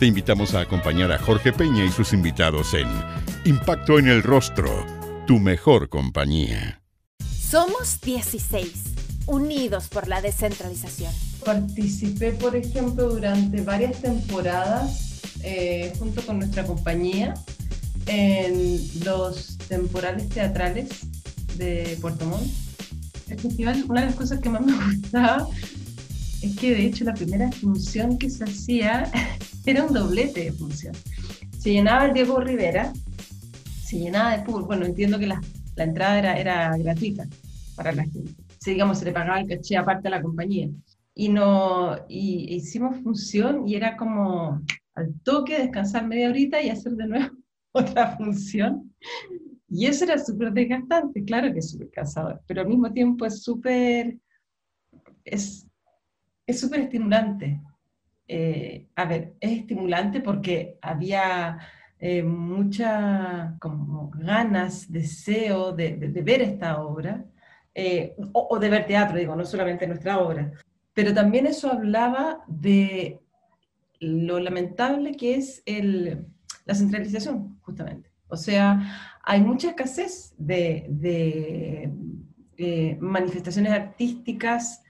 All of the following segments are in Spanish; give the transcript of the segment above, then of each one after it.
Te invitamos a acompañar a Jorge Peña y sus invitados en Impacto en el Rostro, tu mejor compañía. Somos 16, unidos por la descentralización. Participé, por ejemplo, durante varias temporadas eh, junto con nuestra compañía en los temporales teatrales de Puerto Montt. El festival, una de las cosas que más me gustaba es que de hecho la primera función que se hacía era un doblete de función. Se llenaba el Diego Rivera, se llenaba de público. Bueno, entiendo que la, la entrada era, era, gratuita para la gente. Sí, digamos, se le pagaba el caché aparte a la compañía. Y, no, y hicimos función y era como al toque descansar media horita y hacer de nuevo otra función. Y eso era súper desgastante, claro que es súper cansador, pero al mismo tiempo es súper, es súper estimulante. Eh, a ver, es estimulante porque había eh, mucha como ganas, deseo de, ver esta obra, eh, o, de ver teatro, digo, no solamente nuestra obra, pero también eso hablaba de lo lamentable que es el, la centralización, justamente. O sea, hay mucha escasez de, de eh, manifestaciones artísticas,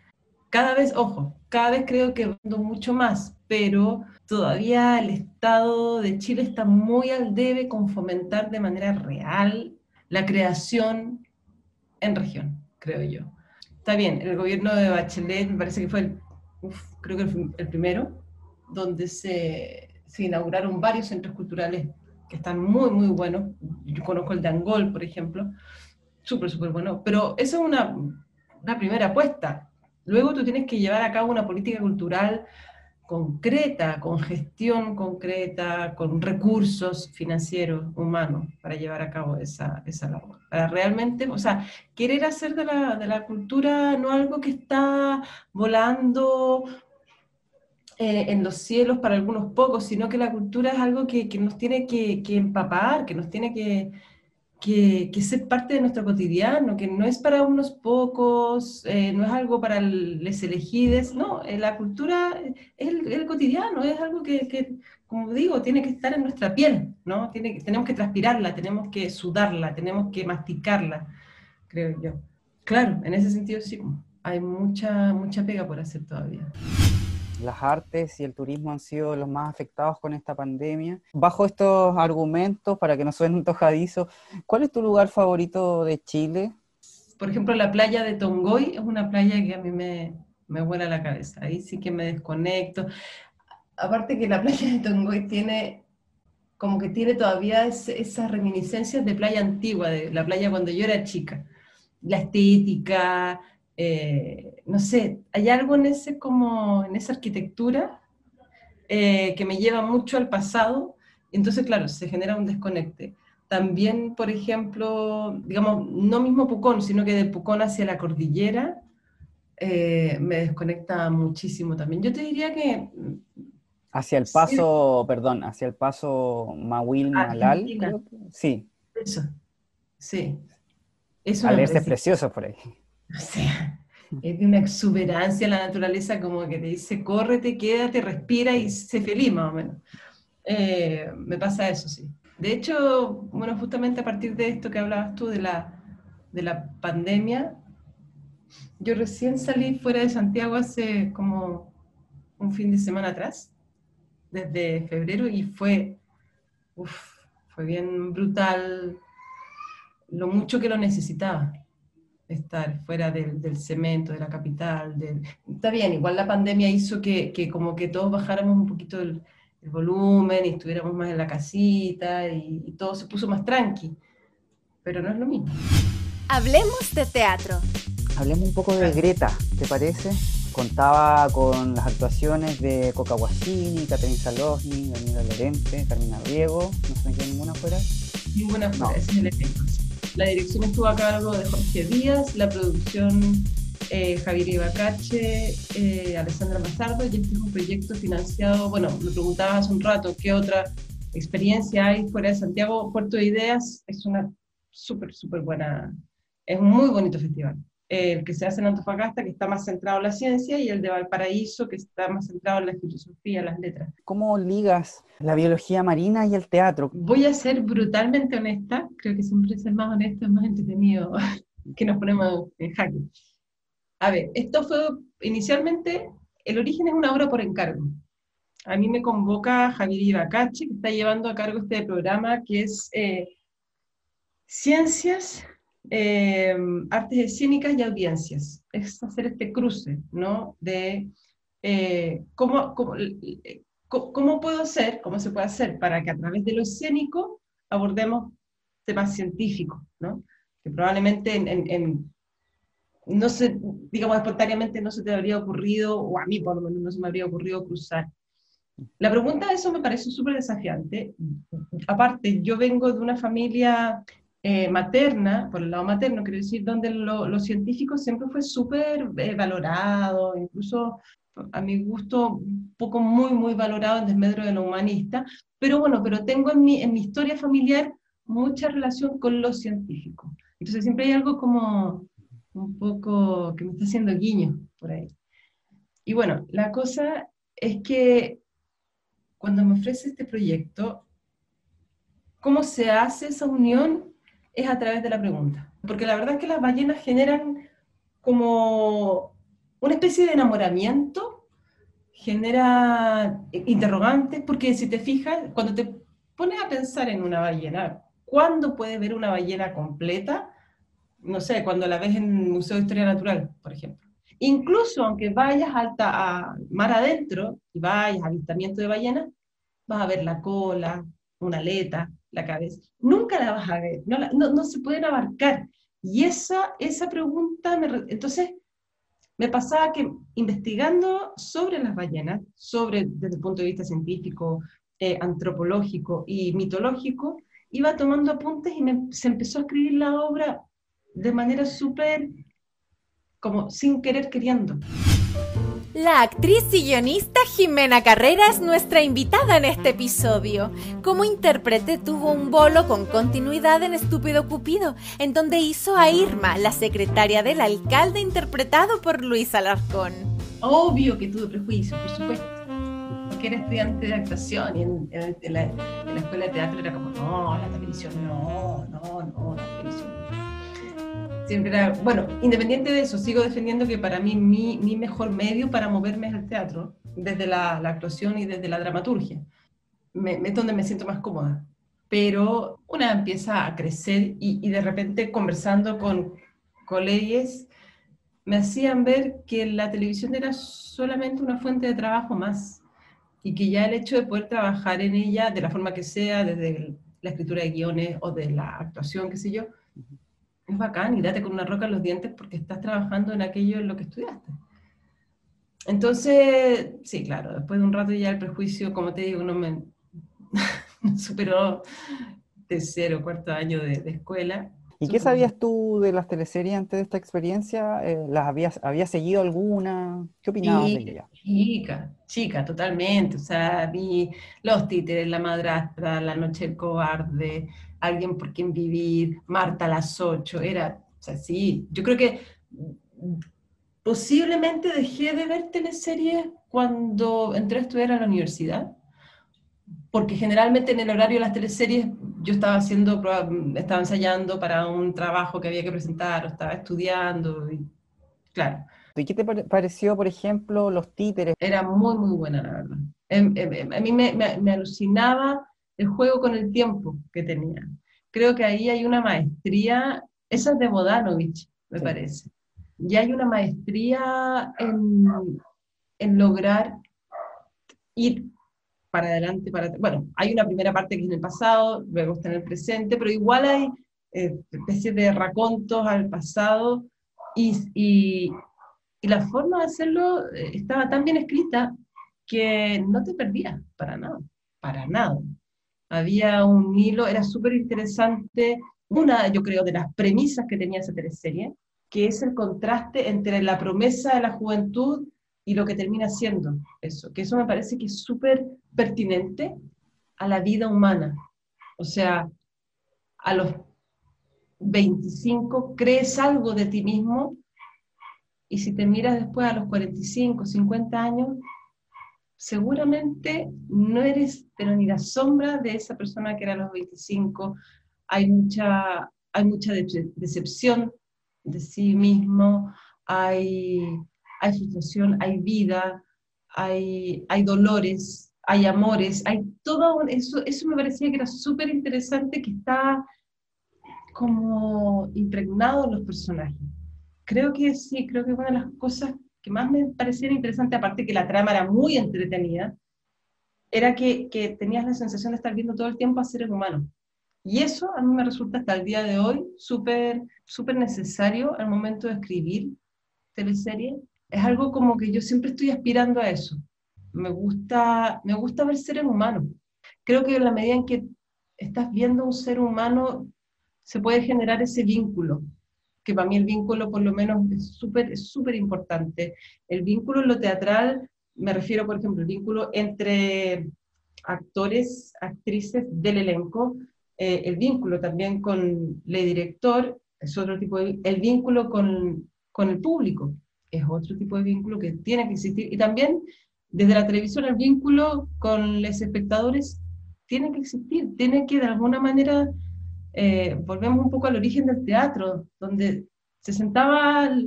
cada vez, ojo, cada vez creo que mucho más, pero todavía el Estado de Chile está muy al debe con fomentar de manera real la creación en región, creo yo. Está bien, el gobierno de Bachelet me parece que fue el, creo que el primero, donde se se inauguraron varios centros culturales que están muy, muy buenos. Yo conozco el de Angol, por ejemplo, súper, súper bueno. Pero esa es una, una primera apuesta. Luego tú tienes que llevar a cabo una política cultural concreta, con gestión concreta, con recursos financieros, humanos, para llevar a cabo esa, esa labor. Para realmente, o sea, querer hacer de la, de la cultura no algo que está volando eh, en los cielos para algunos pocos, sino que la cultura es algo que, que nos tiene que, que, empapar, que nos tiene que, que, ser parte de nuestro cotidiano, que no es para unos pocos, eh, no es algo para les elegides, no, eh, la cultura es el, el, cotidiano, es algo que, como digo, tiene que estar en nuestra piel, ¿no? Tiene, tenemos que transpirarla, tenemos que sudarla, tenemos que masticarla, creo yo. Claro, en ese sentido sí, hay mucha, mucha pega por hacer todavía las artes y el turismo han sido los más afectados con esta pandemia. Bajo estos argumentos, para que no suene antojadizo, ¿cuál es tu lugar favorito de Chile? Por ejemplo, la playa de Tongoy es una playa que a mí me, me vuela la cabeza. Ahí sí que me desconecto. Aparte que la playa de Tongoy tiene como que tiene todavía esas reminiscencias de playa antigua, de la playa cuando yo era chica. La estética, eh, no sé, hay algo en, ese, como, en esa arquitectura eh, que me lleva mucho al pasado, y entonces, claro, se genera un desconecte. También, por ejemplo, digamos, no mismo Pucón, sino que de Pucón hacia la cordillera, eh, me desconecta muchísimo también. Yo te diría que... Hacia el paso, sí. perdón, hacia el paso Mahuil Malal. Sí. Eso, sí. Eso es precioso por ahí. O sea, es de una exuberancia la naturaleza como que te dice, córrete, quédate, respira y sé feliz más o menos. Eh, me pasa eso, sí. De hecho, bueno, justamente a partir de esto que hablabas tú de la, de la pandemia, yo recién salí fuera de Santiago hace como un fin de semana atrás, desde febrero, y fue, uf, fue bien brutal lo mucho que lo necesitaba estar fuera del, del, cemento, de la capital. Del... Está bien, igual la pandemia hizo que, que como que todos bajáramos un poquito el, el, volumen y estuviéramos más en la casita y, y, todo se puso más tranqui, pero no es lo mismo. Hablemos de teatro. Hablemos un poco de Greta, ¿te parece? contaba con las actuaciones de Coca Guasini, Catherine Salosni, Daniela Lorente, Carmina Riego, no se me queda ninguna fuera. Ninguna fuera, ese es el efecto. La dirección estuvo a cargo de Jorge Díaz, la producción eh, Javier Ibacache, eh, Alessandra Mazardo, y este es un proyecto financiado, bueno, me preguntaba hace un rato qué otra experiencia hay fuera de Santiago. Puerto de Ideas es una súper, súper buena, es un muy bonito festival. El que se hace en Antofagasta, que está más centrado en la ciencia, y el de Valparaíso, que está más centrado en la filosofía, las letras. ¿Cómo ligas la biología marina y el teatro? Voy a ser brutalmente honesta, creo que siempre ser más honesto es más entretenido que nos ponemos en jaque. A ver, esto fue inicialmente, el origen es una obra por encargo. A mí me convoca Javier Ibacache, que está llevando a cargo este programa que es eh, Ciencias, eh, Artes Escénicas y Audiencias. Es hacer este cruce, ¿no? De eh, cómo, cómo, puedo hacer, cómo se puede hacer para que a través de lo escénico abordemos temas científicos, ¿no? Que probablemente en no se, digamos, espontáneamente no se te habría ocurrido, o a mí por lo menos no se me habría ocurrido cruzar. La pregunta de eso me parece súper desafiante. Aparte, yo vengo de una familia eh, materna, por el lado materno, quiero decir, donde lo, científico siempre fue súper eh, valorado, incluso a mi gusto, un poco muy, muy valorado en desmedro de lo humanista, pero bueno, pero tengo en mi, en mi historia familiar mucha relación con lo científico. Entonces siempre hay algo como un poco que me está haciendo guiño por ahí. Y bueno, la cosa es que cuando me ofrece este proyecto, ¿cómo se hace esa unión? Es a través de la pregunta. Porque la verdad es que las ballenas generan como una especie de enamoramiento, genera interrogantes, porque si te fijas, cuando te pones a pensar en una ballena, ¿cuándo puedes ver una ballena completa? no sé, cuando la ves en el Museo de Historia Natural, por ejemplo. Incluso aunque vayas alta, a mar adentro y vayas a avistamiento de ballenas, vas a ver la cola, una aleta, la cabeza. Nunca la vas a ver, no, no, se pueden abarcar. Y esa, esa pregunta, me, entonces, me pasaba que investigando sobre las ballenas, sobre desde el punto de vista científico, eh, antropológico y mitológico, iba tomando apuntes y se empezó a escribir la obra de manera súper, como sin querer queriendo. La actriz y guionista Jimena Carrera es nuestra invitada en este episodio. Como intérprete tuvo un bolo con continuidad en Estúpido Cupido, en donde hizo a Irma, la secretaria del alcalde interpretado por Luis Alarcón. Obvio que tuve prejuicio, por supuesto. Que era estudiante de actuación y en la escuela de teatro era como, no, la televisión no, no, no, la televisión bueno, independiente de eso, sigo defendiendo que para mí mi, mi mejor medio para moverme es el teatro, desde la, la actuación y desde la dramaturgia. Me, es donde me siento más cómoda. Pero una empieza a crecer y, y de repente conversando con colegas me hacían ver que la televisión era solamente una fuente de trabajo más y que ya el hecho de poder trabajar en ella de la forma que sea, desde la escritura de guiones o de la actuación, qué sé yo, es bacán y date con una roca en los dientes porque estás trabajando en aquello en lo que estudiaste. Entonces, sí, claro, después de un rato ya el prejuicio, como te digo, no me, superó tercero, cuarto año de, escuela. ¿Y qué sabías tú de las teleseries antes de esta experiencia? Eh, ¿Las habías, habías seguido alguna? ¿Qué opinabas de ella? Chica, chica, totalmente. O sea, vi Los Títeres, La Madrastra, La Noche del Cobarde, alguien por quien vivir, Marta a las 8, era, o sea, sí, yo creo que posiblemente dejé de ver teleseries cuando entré a estudiar a la universidad, porque generalmente en el horario de las teleseries yo estaba haciendo, estaba ensayando para un trabajo que había que presentar, o estaba estudiando, y claro. ¿Y qué te pareció, por ejemplo, los títeres? Era muy, muy buena, la verdad. Em, em, em, a mí me, me, me alucinaba el juego con el tiempo que tenía. Creo que ahí hay una maestría, esa es de Bodanovich, me parece. Y hay una maestría en, en lograr ir para adelante, para bueno, hay una primera parte que es en el pasado, luego está en el presente, pero igual hay eh, especies de racontos al pasado y, y, Y la forma de hacerlo eh, estaba tan bien escrita que no te perdías para nada, para nada. Había un hilo, era súper interesante, una, yo creo, de las premisas que tenía esa teleserie, que es el contraste entre la promesa de la juventud y lo que termina siendo eso, que eso me parece que es súper pertinente a la vida humana. O sea, a los 25 crees algo de ti mismo y si te miras después a los 45, 50 años, seguramente no eres, pero ni la sombra de esa persona que era a los 25. Hay mucha, hay mucha decepción de sí mismo, hay, hay frustración, hay vida, hay, hay dolores, hay amores, hay todo eso, eso me parecía que era súper interesante, que está como impregnado en los personajes. Creo que sí, creo que una de las cosas que más me parecía interesante, aparte que la trama era muy entretenida, era que, que tenías la sensación de estar viendo todo el tiempo a seres humanos. Y eso a mí me resulta hasta el día de hoy súper súper necesario al momento de escribir teleserie. Es algo como que yo siempre estoy aspirando a eso. Me gusta, me gusta ver seres humanos. Creo que en la medida en que estás viendo un ser humano, se puede generar ese vínculo, que para mí el vínculo por lo menos es súper súper importante. El vínculo en lo teatral, me refiero, por ejemplo, el vínculo entre actores, actrices del elenco, eh, el vínculo también con el director, es otro tipo de... El vínculo con, con el público es otro tipo de vínculo que tiene que existir. Y también desde la televisión el vínculo con los espectadores tiene que existir, tiene que de alguna manera, eh, volvemos un poco al origen del teatro, donde se sentaban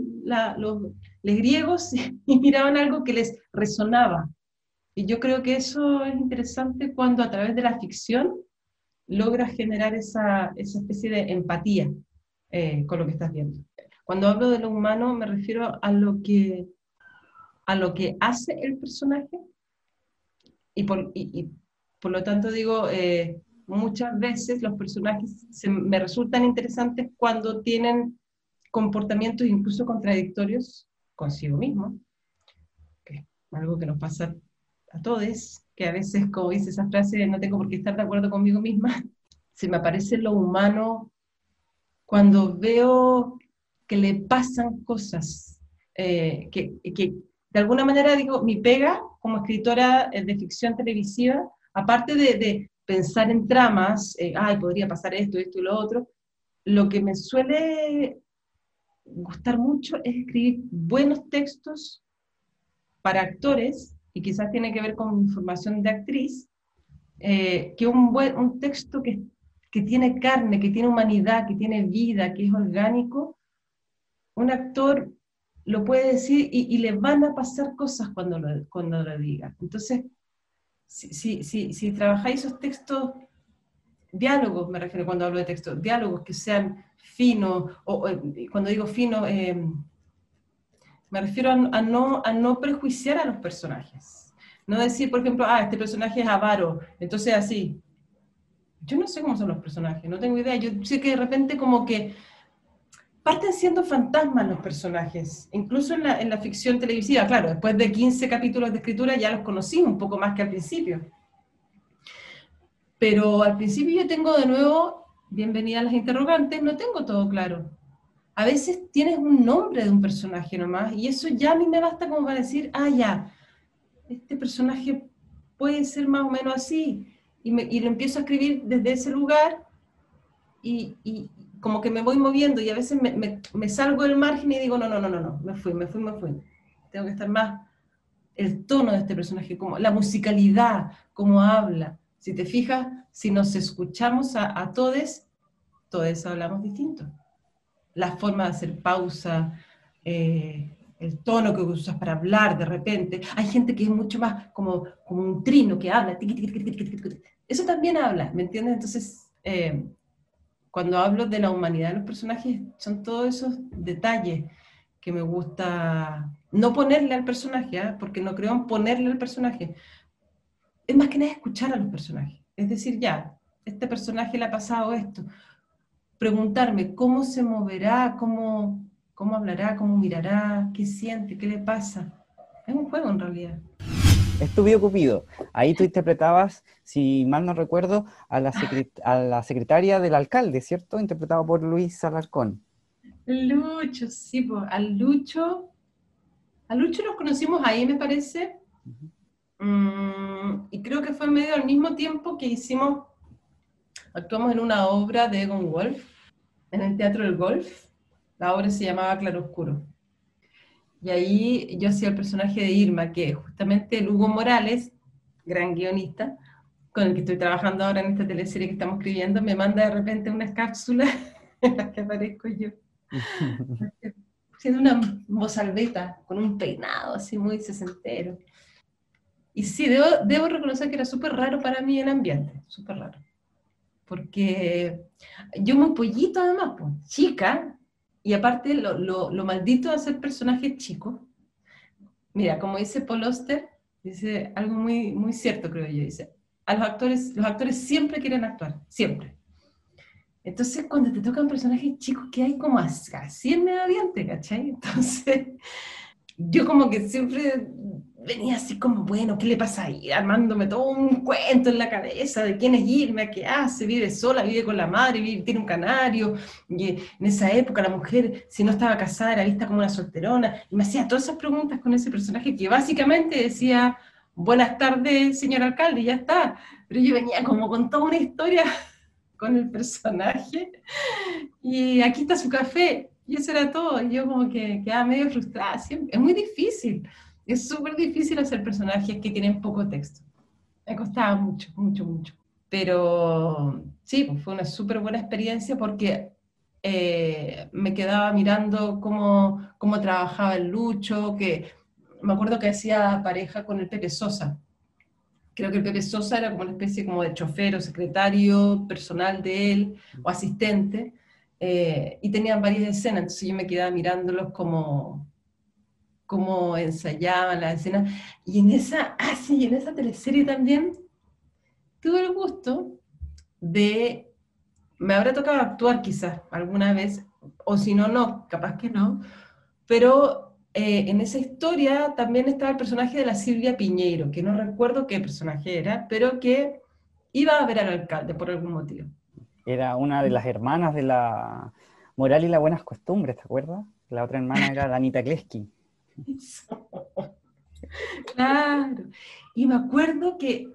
los, griegos y miraban algo que les resonaba. Y yo creo que eso es interesante cuando a través de la ficción logras generar esa, esa especie de empatía eh, con lo que estás viendo. Cuando hablo de lo humano me refiero a lo que, a lo que hace el personaje y por, y, por lo tanto digo, eh, muchas veces los personajes me resultan interesantes cuando tienen comportamientos incluso contradictorios consigo mismo, que algo que nos pasa a todos, que a veces, como dice esa frase, no tengo por qué estar de acuerdo conmigo misma, se me aparece lo humano cuando veo que le pasan cosas, eh, que, que, de alguna manera digo, mi pega como escritora eh, de ficción televisiva, aparte de, de pensar en tramas, eh, ay, podría pasar esto, esto y lo otro, lo que me suele gustar mucho es escribir buenos textos para actores y quizás tiene que ver con formación de actriz, eh, que un, buen, un texto que, que tiene carne, que tiene humanidad, que tiene vida, que es orgánico, un actor lo puede decir y, y, le van a pasar cosas cuando lo, cuando lo diga. Entonces, si, si, si, si, trabajáis esos textos, diálogos, me refiero cuando hablo de textos, diálogos que sean finos, o, o cuando digo fino, eh, me refiero a, no, a no prejuiciar a los personajes. No decir, por ejemplo, ah, este personaje es avaro, entonces así. Yo no sé cómo son los personajes, no tengo idea. Yo sé que de repente como que parten siendo fantasmas los personajes, incluso en la, en la ficción televisiva. Claro, después de 15 capítulos de escritura ya los conocí un poco más que al principio. Pero al principio yo tengo de nuevo, bienvenida a las interrogantes, no tengo todo claro a veces tienes un nombre de un personaje nomás, y eso ya a mí me basta como para decir, ah, ya, este personaje puede ser más o menos así, y, y lo empiezo a escribir desde ese lugar, y, y, como que me voy moviendo, y a veces me, me, me, salgo del margen y digo, no, no, no, no, no, me fui, me fui, me fui. Tengo que estar más el tono de este personaje, como la musicalidad, cómo habla. Si te fijas, si nos escuchamos a, a todos, todos hablamos distinto la forma de hacer pausa, eh, el tono que usas para hablar de repente. Hay gente que es mucho más como, como un trino que habla. Eso también habla, ¿me entiendes? Entonces, eh, cuando hablo de la humanidad de los personajes, son todos esos detalles que me gusta no ponerle al personaje, ¿eh? porque no creo en ponerle al personaje. Es más que nada escuchar a los personajes. Es decir, ya, este personaje le ha pasado esto preguntarme cómo se moverá, cómo, cómo hablará, cómo mirará, qué siente, qué le pasa. Es un juego en realidad. Estuve Cupido. Ahí tú interpretabas, si mal no recuerdo, a la, a la secretaria del alcalde, ¿cierto? Interpretado por Luis Alarcón. Lucho, sí, pues, al Lucho. A Lucho nos conocimos ahí, me parece. Mm, y creo que fue medio al mismo tiempo que hicimos, actuamos en una obra de Egon Wolf, en el Teatro del Golf. La obra se llamaba Claroscuro. Y ahí yo hacía el personaje de Irma, que justamente el Hugo Morales, gran guionista, con el que estoy trabajando ahora en esta teleserie que estamos escribiendo, me manda de repente unas cápsulas en las que aparezco yo. Siendo una mozalbeta, con un peinado así muy sesentero. Y sí, debo, debo reconocer que era súper raro para mí el ambiente, súper raro. Porque yo muy pollito además, pues, chica, y aparte lo, lo, lo maldito de hacer personajes chicos. Mira, como dice Paul Oster, dice algo muy, muy cierto, creo yo, dice, a los actores, los actores siempre quieren actuar, siempre. Entonces, cuando te tocan personajes chicos que hay como así en medio ambiente, ¿cachai? Entonces, yo como que siempre venía así como, bueno, ¿qué le pasa ahí? Armándome todo un cuento en la cabeza de quién es Irma, qué hace, vive sola, vive con la madre, vive, tiene un canario. Y en esa época la mujer, si no estaba casada, era vista como una solterona. Y me hacía todas esas preguntas con ese personaje que básicamente decía, buenas tardes, señor alcalde, y ya está. Pero yo venía como con toda una historia con el personaje. Y aquí está su café. Y eso era todo. Y yo como que quedaba medio frustrada. Es muy difícil. Es súper difícil hacer personajes que tienen poco texto. Me costaba mucho, mucho, mucho. Pero sí, pues, fue una súper buena experiencia porque eh, me quedaba mirando cómo, cómo trabajaba el Lucho, que me acuerdo que hacía pareja con el Pepe Sosa. Creo que el Pepe Sosa era como una especie como de chofer o secretario personal de él o asistente. Eh, y tenían varias escenas, entonces yo me quedaba mirándolos como, cómo ensayaban la escena. Y en esa, ah, sí, en esa teleserie también tuve el gusto de, me habrá tocado actuar quizás alguna vez, o si no, no, capaz que no, pero eh, en esa historia también estaba el personaje de la Silvia Piñeiro, que no recuerdo qué personaje era, pero que iba a ver al alcalde por algún motivo. Era una de las hermanas de la moral y las buenas costumbres, ¿te acuerdas? La otra hermana era Danita Kleski. Claro. Y me acuerdo que,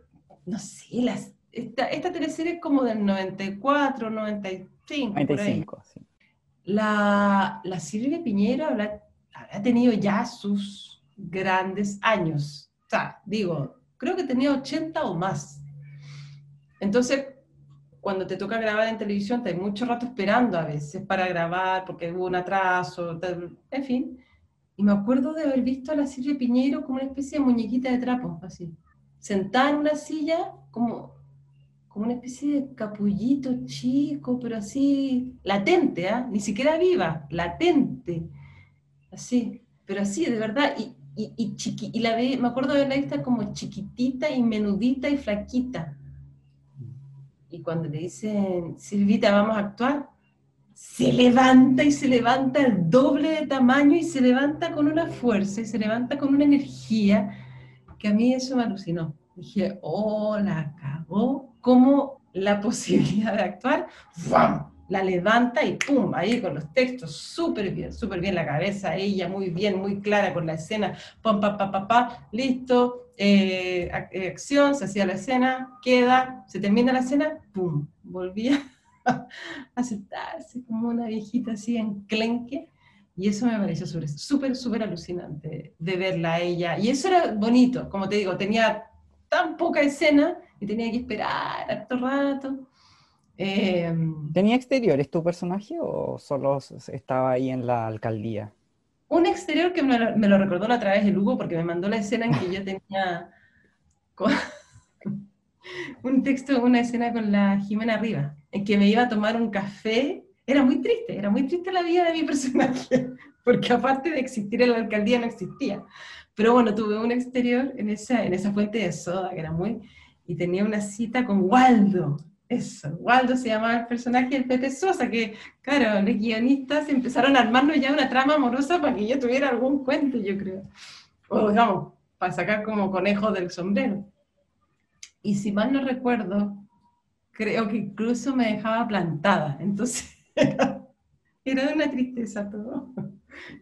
no sé, las, esta, esta teleserie es como del 94, 95. 95, sí. La, la Silvia Piñero habrá, tenido ya sus grandes años. O sea, digo, creo que tenía 80 o más. Entonces, cuando te toca grabar en televisión, te hay mucho rato esperando a veces para grabar porque hubo un atraso, en fin. Y me acuerdo de haber visto a la Silvia Piñero como una especie de muñequita de trapo, así. Sentada en una silla, como, como una especie de capullito chico, pero así, latente, ¿ah? Ni siquiera viva, latente. Así, pero así, de verdad. Y, y, y, chiqui, y la ve, me acuerdo de verla vista como chiquitita y menudita y flaquita. Y cuando le dicen, Silvita, vamos a actuar, se levanta y se levanta el doble de tamaño y se levanta con una fuerza y se levanta con una energía que a mí eso me alucinó. Dije, oh, la cagó, como la posibilidad de actuar, ¡fum! la levanta y pum, ahí con los textos, súper bien, súper bien la cabeza, ella muy bien, muy clara con la escena, pum, pa, pa, pa, pa, listo, eh, eh, acción, se hacía la escena, queda, se termina la escena, pum, volvía a sentarse como una viejita así en clenque. Y eso me pareció súper, súper alucinante de verla a ella. Y eso era bonito, como te digo, tenía tan poca escena y tenía que esperar harto rato. Em, ¿Tenía exteriores tu personaje o solo estaba ahí en la alcaldía? Un exterior que me lo, me lo recordó la través de Lugo porque me mandó la escena en que yo tenía un texto, una escena con la Jimena Arriba en que me iba a tomar un café. Era muy triste, era muy triste la vida de mi personaje, porque aparte de existir en la alcaldía no existía. Pero bueno, tuve un exterior en esa, en esa fuente de soda que era muy... Y tenía una cita con Waldo, Eso, Waldo se llamaba el personaje del Pepe Sosa, que, claro, los guionistas empezaron a armarnos ya una trama amorosa para que yo tuviera algún cuento, yo creo. O, digamos, para sacar como conejo del sombrero. Y si mal no recuerdo, creo que incluso me dejaba plantada. Entonces, era de una tristeza todo.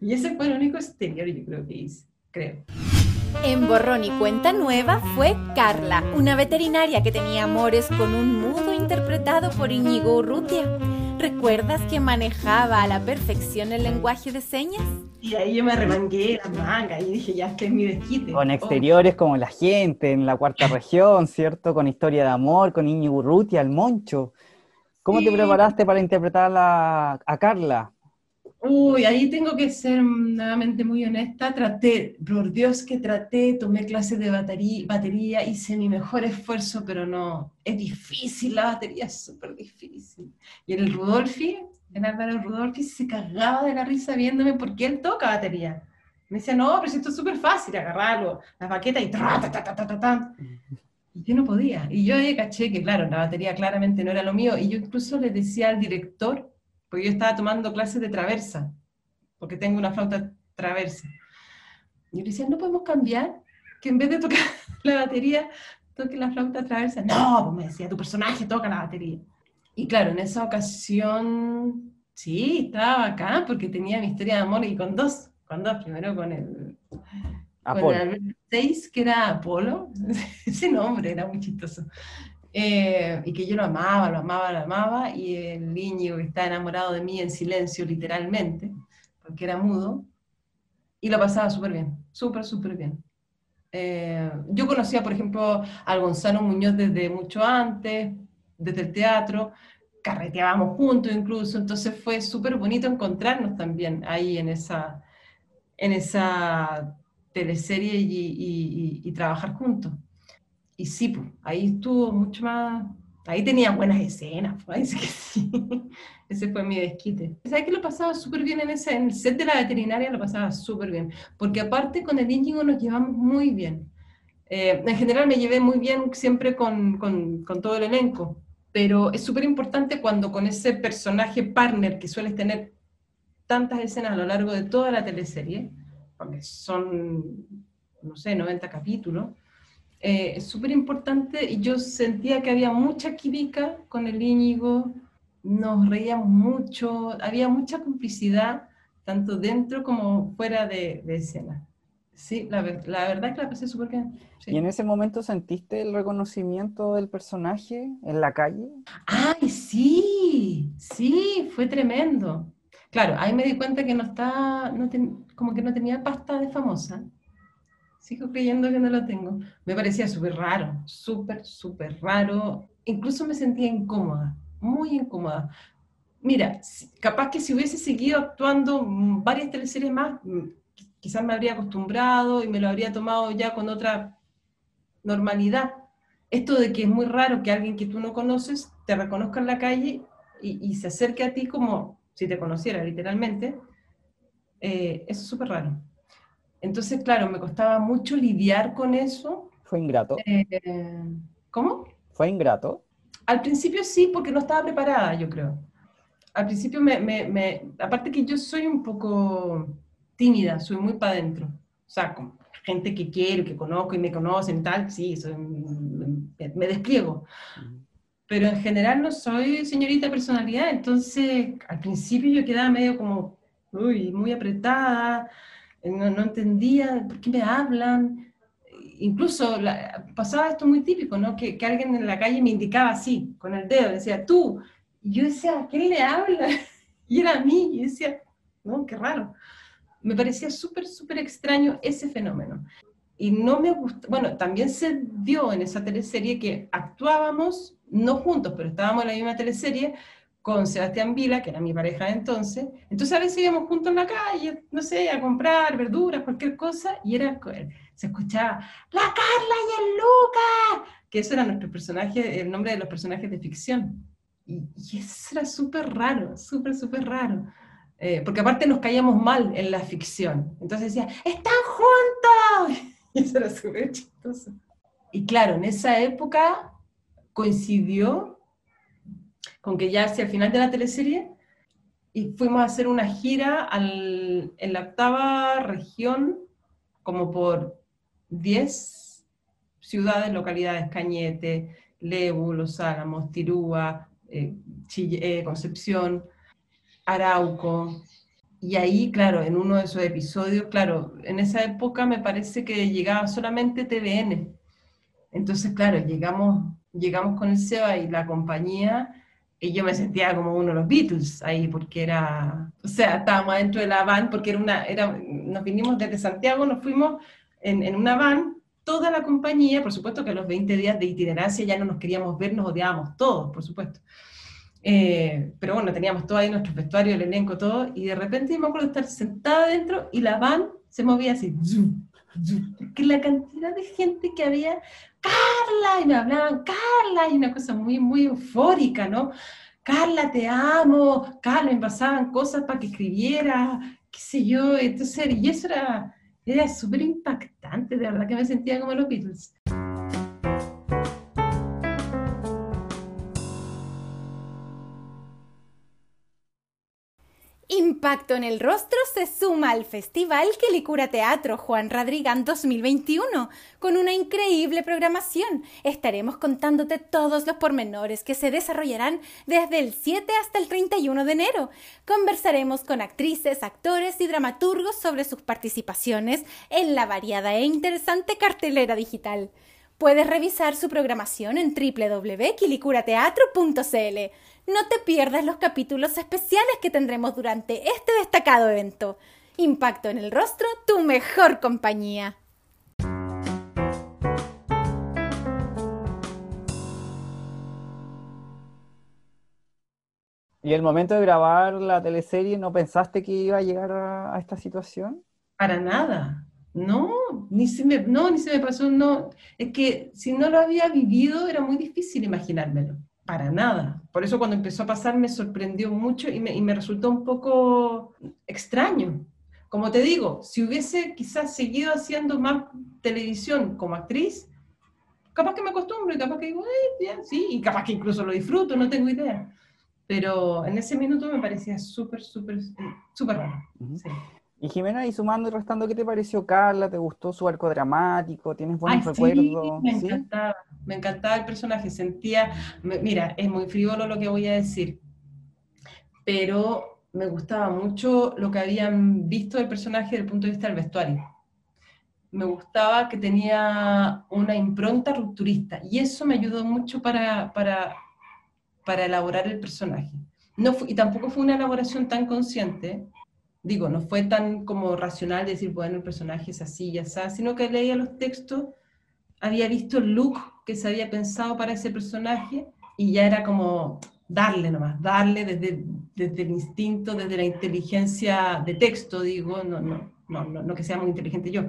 Y ese fue el único exterior, yo creo que hice, creo. En Borrón y Cuenta Nueva fue Carla, una veterinaria que tenía amores con un mudo interpretado por Íñigo Urrutia. ¿Recuerdas que manejaba a la perfección el lenguaje de señas? Y ahí yo me remangué la manga y dije, ya este es mi desquite. Con exteriores como la gente en la cuarta región, ¿cierto? Con historia de amor, con Íñigo Urrutia, el moncho. ¿Cómo te preparaste para interpretar a, a Carla? Uy, ahí tengo que ser nuevamente muy honesta. Traté, por Dios que traté, tomé clases de batería, hice mi mejor esfuerzo, pero no, es difícil la batería, es súper difícil. Y el Rudolfi, el Álvaro Rudolfi, se cagaba de la risa viéndome porque él toca batería. Me decía, no, pero esto es súper fácil, agarrarlo, las baquetas y tra, ta, ta, ta, ta, ta, ta. Y yo no podía. Y yo ahí caché que, claro, la batería claramente no era lo mío. Y yo incluso le decía al director, porque yo estaba tomando clases de traversa, porque tengo una flauta traversa. Y yo le decía, ¿no podemos cambiar? Que en vez de tocar la batería, toque la flauta traversa. No, pues me decía, tu personaje toca la batería. Y claro, en esa ocasión, sí, estaba acá porque tenía mi historia de amor y con dos, con dos, primero con el, con Apolo. el Seis, que era Apolo, ese nombre era muy chistoso. Eh, y que yo lo amaba, lo amaba, lo amaba, y el niño que está enamorado de mí en silencio, literalmente, porque era mudo, y lo pasaba súper bien, súper, súper bien. Eh, yo conocía, por ejemplo, al Gonzalo Muñoz desde mucho antes, desde el teatro, carreteábamos juntos incluso, entonces fue súper bonito encontrarnos también ahí en esa, en esa teleserie y, y- y- y trabajar juntos. Y sí, pues, ahí estuvo mucho más, ahí tenía buenas escenas, pues, que sí. Ese fue mi desquite. ¿Sabes que lo pasaba súper bien en ese, en el set de la veterinaria? Lo pasaba súper bien, porque aparte con el Íñigo nos llevamos muy bien. Eh, en general me llevé muy bien siempre con, con, con todo el elenco, pero es súper importante cuando con ese personaje partner que sueles tener tantas escenas a lo largo de toda la teleserie, porque son, no sé, 90 capítulos, eh, es súper importante y yo sentía que había mucha química con el Íñigo, nos reíamos mucho, había mucha complicidad, tanto dentro como fuera de, de escena. Sí, la, la verdad que la pasé súper bien. sí. ¿Y en ese momento sentiste el reconocimiento del personaje en la calle? ¡Ay, sí! Sí, fue tremendo. Claro, ahí me di cuenta que no estaba, no ten- como que no tenía pasta de famosa. Sigo creyendo que no lo tengo. Me parecía súper raro, súper, súper raro. Incluso me sentía incómoda, muy incómoda. Mira, capaz que si hubiese seguido actuando varias teleseries más, mm, qui- quizás me habría acostumbrado y me lo habría tomado ya con otra normalidad. Esto de que es muy raro que alguien que tú no conoces te reconozca en la calle y, y se acerque a ti como si te conociera literalmente, eh, es súper raro. Entonces, claro, me costaba mucho lidiar con eso. ¿Fue ingrato? Eh, ¿Cómo? ¿Fue ingrato? Al principio sí, porque no estaba preparada, yo creo. Al principio me, me- me- aparte que yo soy un poco tímida, soy muy para adentro. O sea, con gente que quiero, que conozco y me conocen, tal, sí, soy- me, me despliego. Pero en general no soy señorita personalidad, entonces al principio yo quedaba medio como, uy, muy apretada, no, no entendía por qué me hablan. Incluso pasaba esto muy típico, ¿no? Que, que alguien en la calle me indicaba así, con el dedo, decía, tú. Y yo decía, ¿a quién le habla? Y era a mí, y decía, no, qué raro. Me parecía súper, súper extraño ese fenómeno. Y no me gustó, bueno, también se dio en esa teleserie que actuábamos, no juntos, pero estábamos en la misma teleserie con Sebastián Vila, que era mi pareja de entonces. Entonces a veces íbamos juntos en la calle, no sé, a comprar verduras, cualquier cosa, y era, co- se escuchaba, la Carla y el Lucas, que eso era nuestro personaje, el nombre de los personajes de ficción. Y, y eso era súper raro, súper, súper raro. Eh, porque aparte nos caíamos mal en la ficción. Entonces decía, ¡están juntos! Y eso era súper chistoso. Y claro, en esa época coincidió con que ya hacia el final de la teleserie y fuimos a hacer una gira en la octava región, como por 10 ciudades, localidades, Cañete, Lebu, Los Álamos, Tirúa, eh, eh, Concepción, Arauco. Y ahí, claro, en uno de esos episodios, claro, en esa época me parece que llegaba solamente TVN. Entonces, claro, llegamos, llegamos con el SEBA y la compañía, y yo me sentía como uno de los Beatles ahí, porque era, o sea, estábamos dentro de la van, porque era una, era, nos vinimos desde Santiago, nos fuimos en, en una van, toda la compañía, por supuesto que a los 20 días de itinerancia ya no nos queríamos ver, nos odiábamos todos, por supuesto. Eh, pero bueno, teníamos todo ahí, nuestro vestuario, el elenco, todo, y de repente me acuerdo estar sentada adentro y la van se movía así, que la cantidad de gente que había, Carla, y me hablaban, Carla, y una cosa muy, muy eufórica, ¿no? Carla, te amo, Carla, me pasaban cosas para que escribiera, qué sé yo, entonces, y eso era, era súper impactante, de verdad que me sentía como los Beatles. Impacto en el Rostro se suma al Festival Quilicura Teatro Juan Radrigán 2021 con una increíble programación. Estaremos contándote todos los pormenores que se desarrollarán desde el 7 hasta el 31 de enero. Conversaremos con actrices, actores y dramaturgos sobre sus participaciones en la variada e interesante cartelera digital. Puedes revisar su programación en www.quilicurateatro.cl. No te pierdas los capítulos especiales que tendremos durante este destacado evento. Impacto en el rostro, tu mejor compañía. ¿Y el momento de grabar la teleserie no pensaste que iba a llegar a, esta situación? Para nada. No, ni se me, no, ni se me pasó, no. Es que si no lo había vivido era muy difícil imaginármelo para nada. Por eso cuando empezó a pasar me sorprendió mucho y me, resultó un poco extraño. Como te digo, si hubiese quizás seguido haciendo más televisión como actriz, capaz que me acostumbro y capaz que digo, bien, sí, y capaz que incluso lo disfruto, no tengo idea. Pero en ese minuto me parecía súper, súper, súper raro. sí. Y Jimena, y sumando y restando, ¿qué te pareció Carla? ¿Te gustó su arco dramático? ¿Tienes buenos recuerdos? me encantaba, me encantaba el personaje, sentía, mira, es muy frívolo lo que voy a decir, pero me gustaba mucho lo que habían visto del personaje desde el punto de vista del vestuario. Me gustaba que tenía una impronta rupturista y eso me ayudó mucho para, para, para elaborar el personaje. No y tampoco fue una elaboración tan consciente, digo, no fue tan como racional decir, bueno, el personaje es así y así, sino que leía los textos, había visto el look que se había pensado para ese personaje y ya era como darle nomás, darle desde, desde el instinto, desde la inteligencia de texto, digo, no, no, no, no, no que sea muy inteligente yo,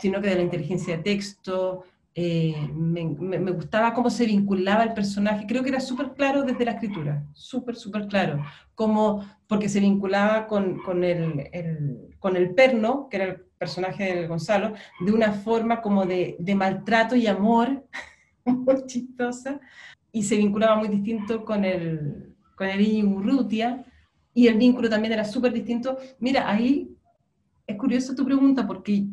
sino que de la inteligencia de texto, eh, me, gustaba cómo se vinculaba el personaje, creo que era súper claro desde la escritura, súper, súper claro, como, porque se vinculaba con, con el, con el perno, que era el personaje de Gonzalo, de una forma como de, maltrato y amor, muy chistosa, y se vinculaba muy distinto con el, con el Urrutia, y el vínculo también era súper distinto. Mira, ahí es curioso tu pregunta, porque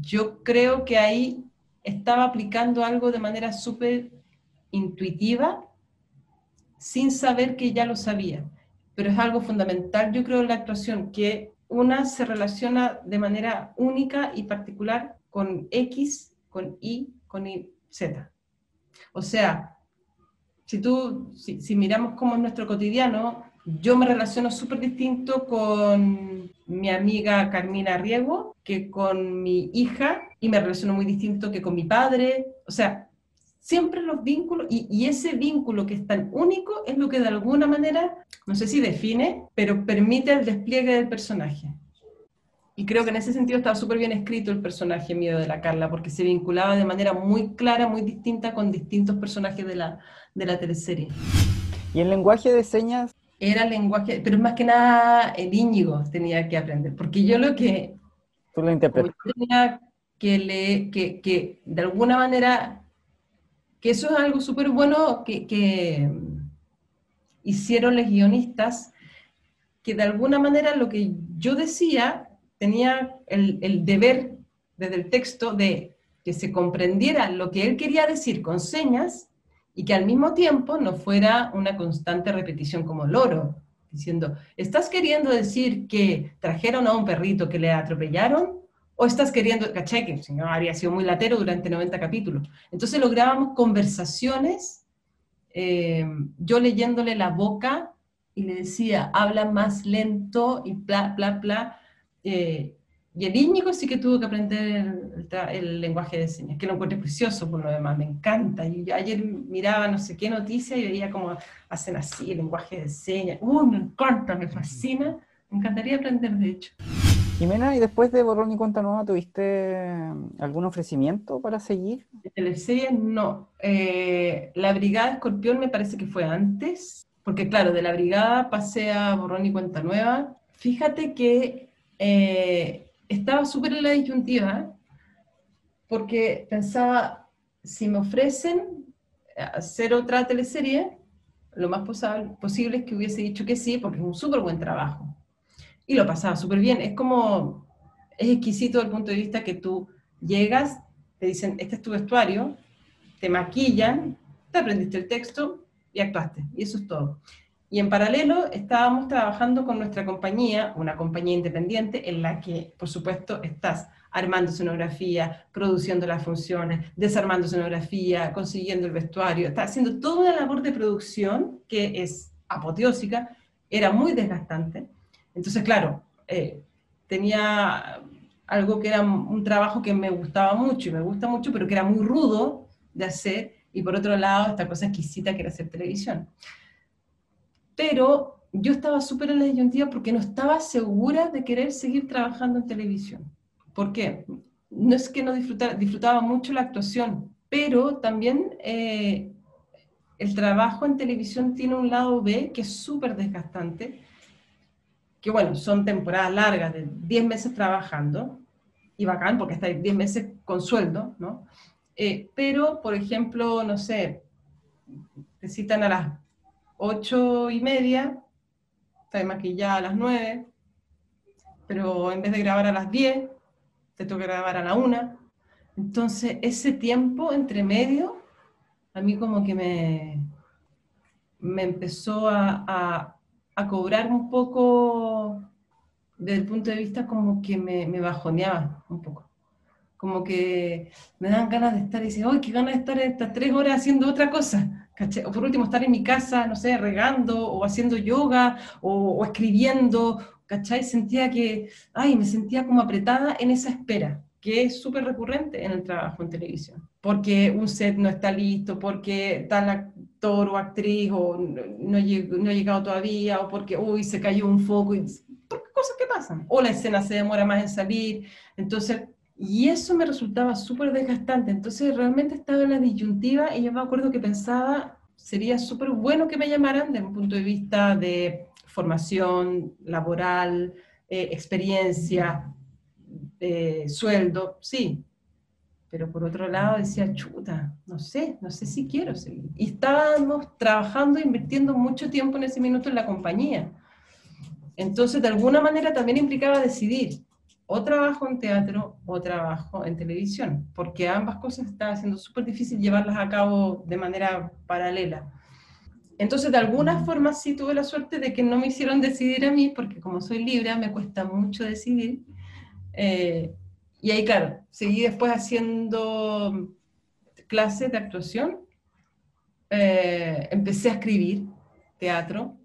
yo creo que ahí estaba aplicando algo de manera súper intuitiva, sin saber que ya lo sabía. Pero es algo fundamental, yo creo, en la actuación, que una se relaciona de manera única y particular con X, con Y, con y, Z. O sea, si tú, si, si miramos cómo es nuestro cotidiano, yo me relaciono súper distinto con mi amiga Carmina Riego que con mi hija y me relaciono muy distinto que con mi padre. O sea, siempre los vínculos y, ese vínculo que es tan único es lo que de alguna manera, no sé si define, pero permite el despliegue del personaje. Y creo que en ese sentido estaba súper bien escrito el personaje mío de la Carla, porque se vinculaba de manera muy clara, muy distinta con distintos personajes de la, de la teleserie. ¿Y el lenguaje de señas era lenguaje, pero más que nada el Íñigo tenía que aprender, porque yo lo que... Tú lo interpretas. tenía que, le, que, que de alguna manera, que eso es algo súper bueno que, que, hicieron los guionistas, que de alguna manera lo que yo decía tenía el, el deber desde el texto de que se comprendiera lo que él quería decir con señas y que al mismo tiempo no fuera una constante repetición como loro, diciendo, ¿estás queriendo decir que trajeron a un perrito que le atropellaron? ¿O estás queriendo, caché que si no habría sido muy latero durante 90 capítulos? Entonces lográbamos conversaciones, eh, yo leyéndole la boca y le decía, habla más lento y bla, bla, bla. Eh, y el Íñigo sí que tuvo que aprender el, lenguaje de señas, que lo encuentro precioso por lo demás, me encanta. Y ayer miraba no sé qué noticia y veía cómo hacen así el lenguaje de señas. ¡Uh, me encanta, me fascina! Me encantaría aprender, de hecho. Jimena, ¿y después de Borrón y Cuenta Nueva tuviste algún ofrecimiento para seguir? De teleseries, no. Eh, la Brigada Escorpión me parece que fue antes, porque claro, de la Brigada pasé a Borrón y Cuenta Nueva. Fíjate que... Eh, estaba súper en la disyuntiva porque pensaba, si me ofrecen hacer otra teleserie, lo más posible es que hubiese dicho que sí, porque es un súper buen trabajo. Y lo pasaba súper bien. Es como, es exquisito desde el punto de vista que tú llegas, te dicen, este es tu vestuario, te maquillan, te aprendiste el texto y actuaste. Y eso es todo. Y en paralelo estábamos trabajando con nuestra compañía, una compañía independiente, en la que, por supuesto, estás armando escenografía, produciendo las funciones, desarmando escenografía, consiguiendo el vestuario, estás haciendo toda una labor de producción que es apoteósica, era muy desgastante. Entonces, claro, eh, tenía algo que era un trabajo que me gustaba mucho y me gusta mucho, pero que era muy rudo de hacer, y por otro lado, esta cosa exquisita que era hacer televisión pero yo estaba súper en la disyuntiva porque no estaba segura de querer seguir trabajando en televisión. ¿Por qué? No es que no disfrutaba mucho la actuación, pero también eh, el trabajo en televisión tiene un lado B que es súper desgastante, que bueno, son temporadas largas de 10 meses trabajando, y bacán porque estáis 10 meses con sueldo, ¿no? Eh, pero, por ejemplo, no sé, te citan a las ocho y media, está maquillada a las nueve, pero en vez de grabar a las diez, te toca grabar a la una. Entonces, ese tiempo entre medio, a mí como que me, me empezó a, cobrar un poco desde el punto de vista como que me, me bajoneaba un poco. Como que me dan ganas de estar y decir, ¡ay, qué ganas de estar estas tres horas haciendo otra cosa! O por último, estar en mi casa, no sé, regando o haciendo yoga o, escribiendo, ¿cachai? Sentía que, ay, me sentía como apretada en esa espera, que es súper recurrente en el trabajo en televisión. Porque un set no está listo, porque tal actor o actriz o no, no, ha llegado todavía, o porque, uy, se cayó un foco, y, cosas que pasan. O la escena se demora más en salir. Entonces, y eso me resultaba súper desgastante. Entonces realmente estaba en la disyuntiva y yo me acuerdo que pensaba, sería súper bueno que me llamaran desde un punto de vista de formación laboral, eh, experiencia, eh, sueldo, sí. Pero por otro lado decía, chuta, no sé, no sé si quiero seguir. Y estábamos trabajando, invirtiendo mucho tiempo en ese minuto en la compañía. Entonces, de alguna manera también implicaba decidir, o trabajo en teatro o trabajo en televisión, porque ambas cosas están siendo súper difícil llevarlas a cabo de manera paralela. Entonces, de alguna forma sí tuve la suerte de que no me hicieron decidir a mí, porque como soy libre, me cuesta mucho decidir. Eh, y ahí, claro, seguí después haciendo clases de actuación, eh, empecé a escribir teatro,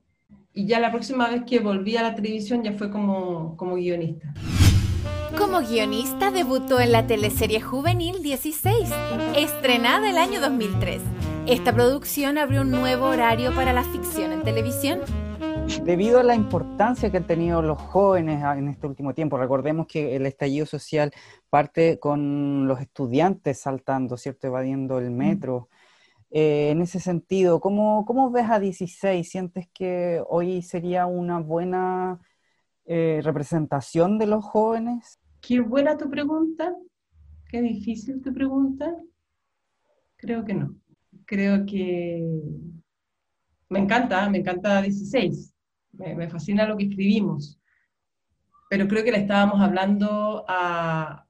y ya la próxima vez que volví a la televisión ya fue como, como guionista. Como guionista debutó en la teleserie juvenil 16, estrenada el año 2003. Esta producción abrió un nuevo horario para la ficción en televisión. Debido a la importancia que han tenido los jóvenes en este último tiempo, recordemos que el estallido social parte con los estudiantes saltando, ¿cierto? Evadiendo el metro. Eh, en ese sentido, ¿cómo, ¿cómo, ves a 16? ¿Sientes que hoy sería una buena eh, representación de los jóvenes? Qué buena tu pregunta, qué difícil tu pregunta. Creo que no. Creo que me encanta, me encanta 16, me, fascina lo que escribimos, pero creo que le estábamos hablando a,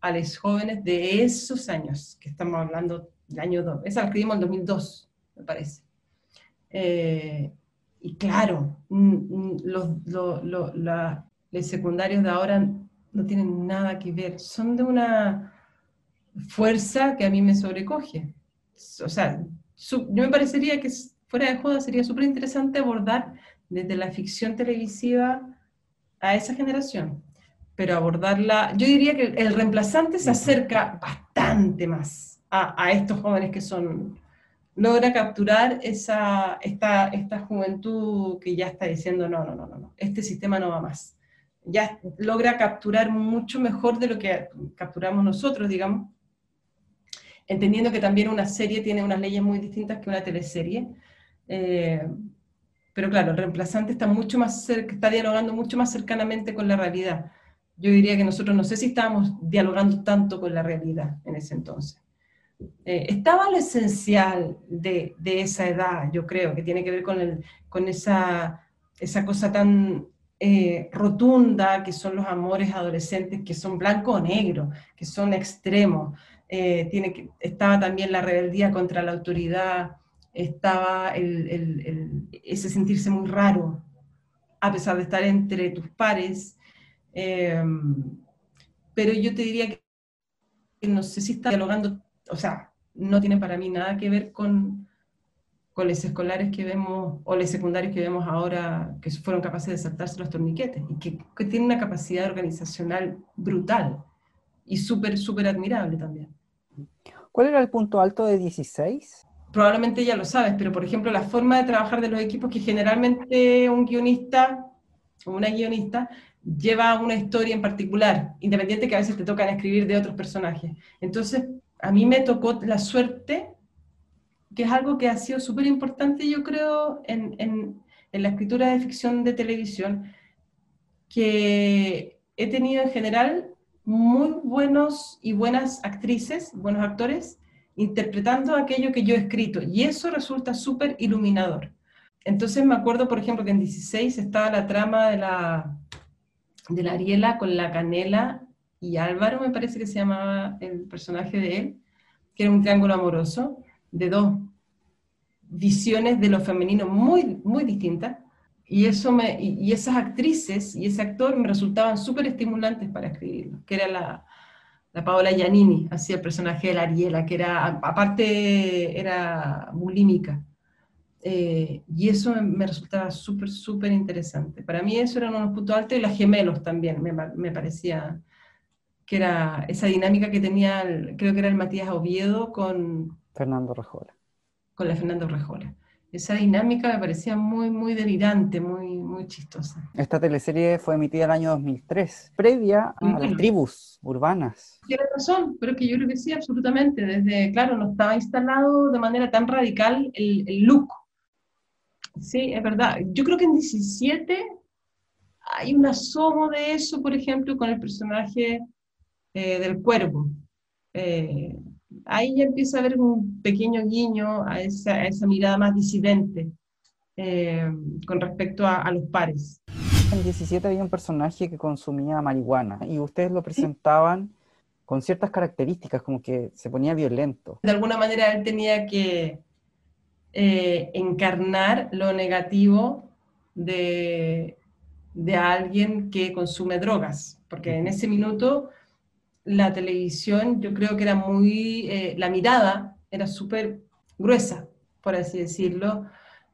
a los jóvenes de esos años, que estamos hablando del año 2, esa la escribimos en 2002, me parece. Eh, y claro, mm, mm, los, los secundarios de ahora no tienen nada que ver, son de una fuerza que a mí me sobrecoge. O sea, yo me parecería que fuera de joda sería súper interesante abordar desde la ficción televisiva a esa generación, pero abordarla, yo diría que el reemplazante se acerca bastante más a, a estos jóvenes que son, logra capturar esa, esta, esta juventud que ya está diciendo, no, no, no, no, este sistema no va más ya logra capturar mucho mejor de lo que capturamos nosotros, digamos, entendiendo que también una serie tiene unas leyes muy distintas que una teleserie. Eh, pero claro, el reemplazante está mucho más cerca, está dialogando mucho más cercanamente con la realidad. Yo diría que nosotros no sé si estábamos dialogando tanto con la realidad en ese entonces. Eh, estaba lo esencial de, esa edad, yo creo, que tiene que ver con, esa cosa tan eh, rotunda, que son los amores adolescentes, que son blanco o negro, que son extremos. Eh, tiene que, estaba también la rebeldía contra la autoridad, estaba ese sentirse muy raro, a pesar de estar entre tus pares. Em, pero yo te diría que no sé si está dialogando, o sea, no tiene para mí nada que ver con, con los escolares que vemos, o los secundarios que vemos ahora, que fueron capaces de saltarse los torniquetes, y que, que tienen una capacidad organizacional brutal, y súper, súper admirable también. ¿Cuál era el punto alto de 16? Probablemente ya lo sabes, pero por ejemplo la forma de trabajar de los equipos que generalmente un guionista o una guionista lleva una historia en particular, independiente que a veces te tocan escribir de otros personajes. Entonces, a mí me tocó la suerte que es algo que ha sido súper importante, yo creo, en, en, la escritura de ficción de televisión, que he tenido en general muy buenos y buenas actrices, buenos actores, interpretando aquello que yo he escrito, y eso resulta súper iluminador. Entonces me acuerdo, por ejemplo, que en 16 estaba la trama de la, de la Ariela con la Canela y Álvaro, me parece que se llamaba el personaje de él, que era un triángulo amoroso de dos visiones de lo femenino muy, muy distintas. Y, eso me, y, esas actrices y ese actor me resultaban súper estimulantes para escribirlo, que era la, la Paola Giannini, hacía el personaje de la Ariela, que era, aparte, era bulímica. Eh, y eso me, resultaba súper, súper interesante. Para mí eso era unos puntos altos y las gemelos también, me, me, parecía que era esa dinámica que tenía, creo que era el Matías Oviedo con, Fernando Rejola. Con la Fernando Rejola. Esa dinámica me parecía muy, muy delirante, muy, muy chistosa. Esta teleserie fue emitida el año 2003, previa a las tribus urbanas. Tiene razón, pero que yo creo que sí, absolutamente. Desde, claro, no estaba instalado de manera tan radical el, el look. Sí, es verdad. Yo creo que en 17 hay un asomo de eso, por ejemplo, con el personaje eh, del cuervo. Eh, ahí ya empieza a haber un pequeño guiño a esa, mirada más disidente eh, con respecto a, los pares. En 17 había un personaje que consumía marihuana y ustedes lo presentaban con ciertas características, como que se ponía violento. De alguna manera él tenía que eh, encarnar lo negativo de, de alguien que consume drogas, porque en ese minuto la televisión yo creo que era muy, eh, la mirada era súper gruesa, por así decirlo,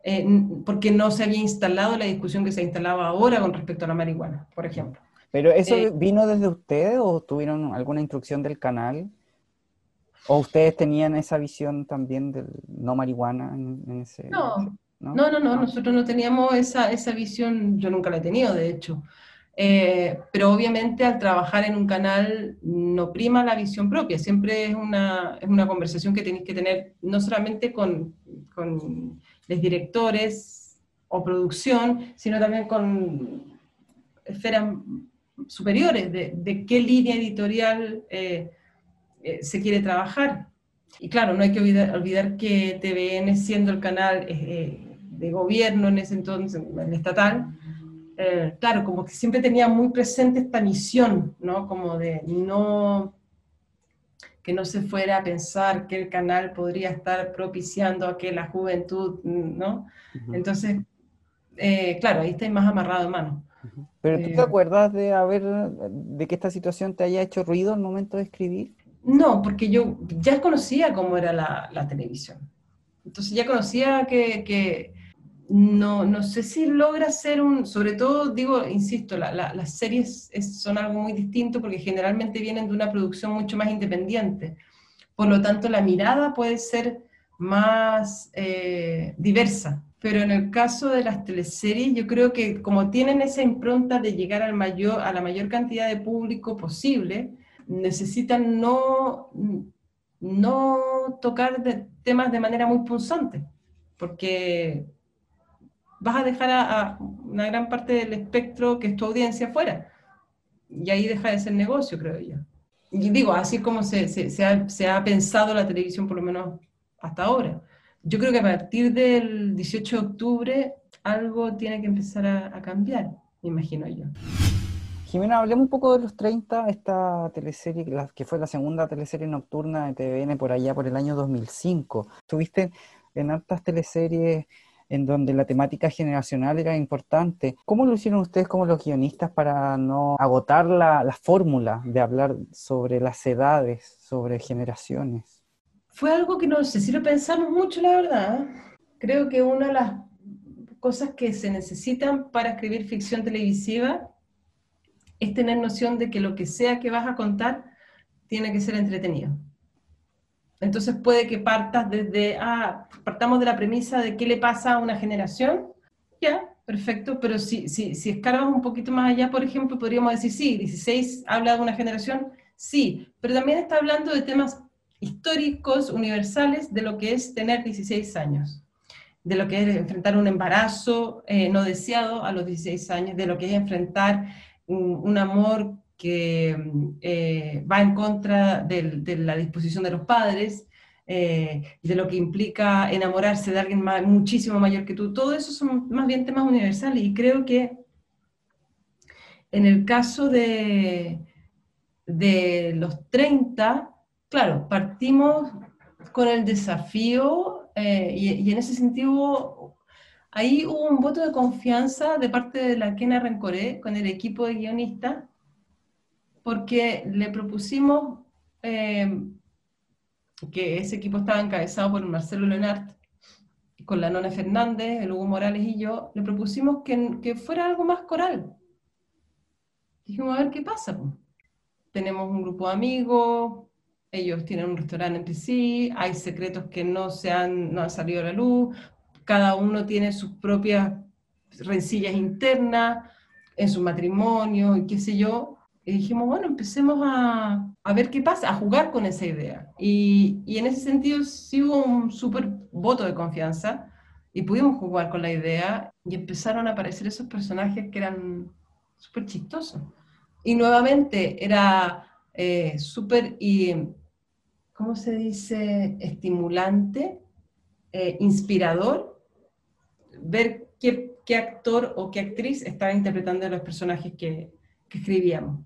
eh, porque no se había instalado la discusión que se instalaba ahora con respecto a la marihuana, por ejemplo. ¿Pero eso eh, vino desde ustedes o tuvieron alguna instrucción del canal? ¿O ustedes tenían esa visión también del no marihuana en, ese... No, no, no, no, no, nosotros no teníamos esa, esa visión, yo nunca la he tenido, de hecho. Eh, pero obviamente al trabajar en un canal no prima la visión propia, siempre es una, es una conversación que tenéis que tener no solamente con, con los directores o producción, sino también con esferas superiores de, de qué línea editorial eh, eh, se quiere trabajar. Y claro, no hay que olvidar, olvidar que TVN, siendo el canal de gobierno en ese entonces, el estatal, eh, claro, como que siempre tenía muy presente esta misión, ¿no? Como de no que no se fuera a pensar que el canal podría estar propiciando a que la juventud, ¿no? Entonces, eh, claro, ahí estáis más amarrado de mano. ¿Pero tú te eh, acuerdas de haber, de que esta situación te haya hecho ruido al momento de escribir? No, porque yo ya conocía cómo era la, televisión. Entonces ya conocía que, no, no, sé si logra ser un, sobre todo, digo, insisto, las series son algo muy distinto porque generalmente vienen de una producción mucho más independiente. Por lo tanto, la mirada puede ser más eh, diversa. Pero en el caso de las teleseries, yo creo que como tienen esa impronta de llegar al mayor, a la mayor cantidad de público posible, necesitan no, no tocar temas de manera muy punzante, porque vas a dejar a, una gran parte del espectro que es tu audiencia fuera. Y ahí deja de ser negocio, creo yo. Y digo, así como se, se, ha, se, ha, pensado la televisión, por lo menos hasta ahora. Yo creo que a partir del 18 de octubre algo tiene que empezar a, a cambiar, me imagino yo. Jimena, hablemos un poco de los 30, esta teleserie, que fue la segunda teleserie nocturna de TVN por allá por el año 2005. Estuviste en altas teleseries en donde la temática generacional era importante. ¿Cómo lo hicieron ustedes como los guionistas para no agotar la, la fórmula de hablar sobre las edades, sobre generaciones? Fue algo que no sé si lo pensamos mucho, la verdad. Creo que una de las cosas que se necesitan para escribir ficción televisiva es tener noción de que lo que sea que vas a contar tiene que ser entretenido. Entonces puede que partas desde, ah, partamos de la premisa de qué le pasa a una generación, ya, perfecto, pero si, si, si un poquito más allá, por ejemplo, podríamos decir, sí, 16 habla de una generación, sí, pero también está hablando de temas históricos, universales, de lo que es tener 16 años, de lo que es enfrentar un embarazo eh, no deseado a los 16 años, de lo que es enfrentar un, amor que eh, va en contra de la disposición de los padres, eh, de lo que implica enamorarse de alguien muchísimo mayor que tú. Todo eso son más bien temas universales y creo que en el caso de, de los 30, claro, partimos con el desafío eh, y, y, en ese sentido Ahí hubo un voto de confianza de parte de la Kena Rencoré con el equipo de guionistas, porque le propusimos eh, que ese equipo estaba encabezado por Marcelo Leonard, con la Nona Fernández, el Hugo Morales y yo, le propusimos que, que fuera algo más coral. Dijimos, a ver qué pasa. Tenemos un grupo de amigos, ellos tienen un restaurante entre sí, hay secretos que no, se han, no han salido a la luz, cada uno tiene sus propias rencillas internas en su matrimonio y qué sé yo. Y dijimos, bueno, empecemos a, a ver qué pasa, a jugar con esa idea. Y, y en ese sentido sí hubo un súper voto de confianza y pudimos jugar con la idea y empezaron a aparecer esos personajes que eran súper chistosos. Y nuevamente era eh, súper, ¿cómo se dice?, estimulante, eh, inspirador ver qué, qué, actor o qué actriz estaba interpretando a los personajes que, que escribíamos.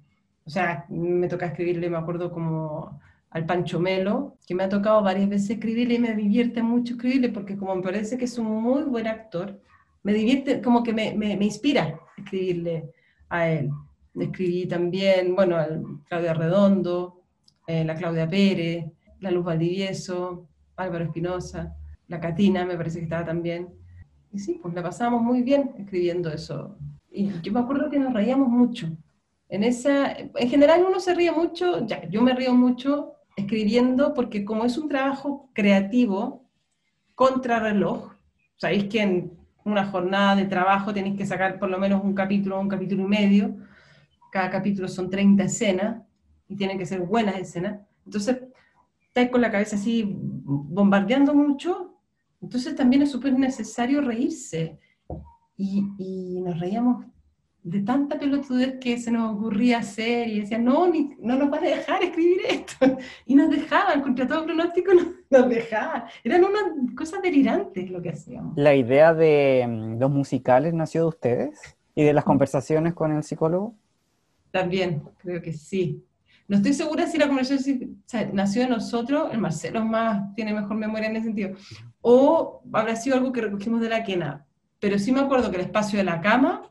O sea, me toca escribirle, me acuerdo como al Pancho Melo, que me ha tocado varias veces escribirle y me divierte mucho escribirle porque como me parece que es un muy buen actor, me divierte, como que me, me, me inspira escribirle a él. Escribí también, bueno, a Claudia Redondo, eh, la Claudia Pérez, la Luz Valdivieso, Álvaro Espinosa, la Catina, me parece que estaba también. Y sí, pues la pasábamos muy bien escribiendo eso. Y yo me acuerdo que nos reíamos mucho. En, esa, en general uno se ríe mucho, ya, yo me río mucho escribiendo porque como es un trabajo creativo, contrarreloj, sabéis que en una jornada de trabajo tenéis que sacar por lo menos un capítulo, un capítulo y medio, cada capítulo son 30 escenas y tienen que ser buenas escenas, entonces estáis con la cabeza así bombardeando mucho entonces también es súper necesario reírse. Y, nos reíamos de tanta pelotudez que se nos ocurría hacer y decían, no, ni, no nos van a dejar escribir esto. Y nos dejaban, contra todo pronóstico nos, nos dejaban. Eran unas cosas delirantes lo que hacíamos. ¿La idea de mm, los musicales nació de ustedes? ¿Y de las conversaciones con el psicólogo? También, creo que sí. No estoy segura si la conversación nació de nosotros, el Marcelo más tiene mejor memoria en ese sentido, o habrá sido algo que recogimos de la quena. Pero sí me acuerdo que el espacio de la cama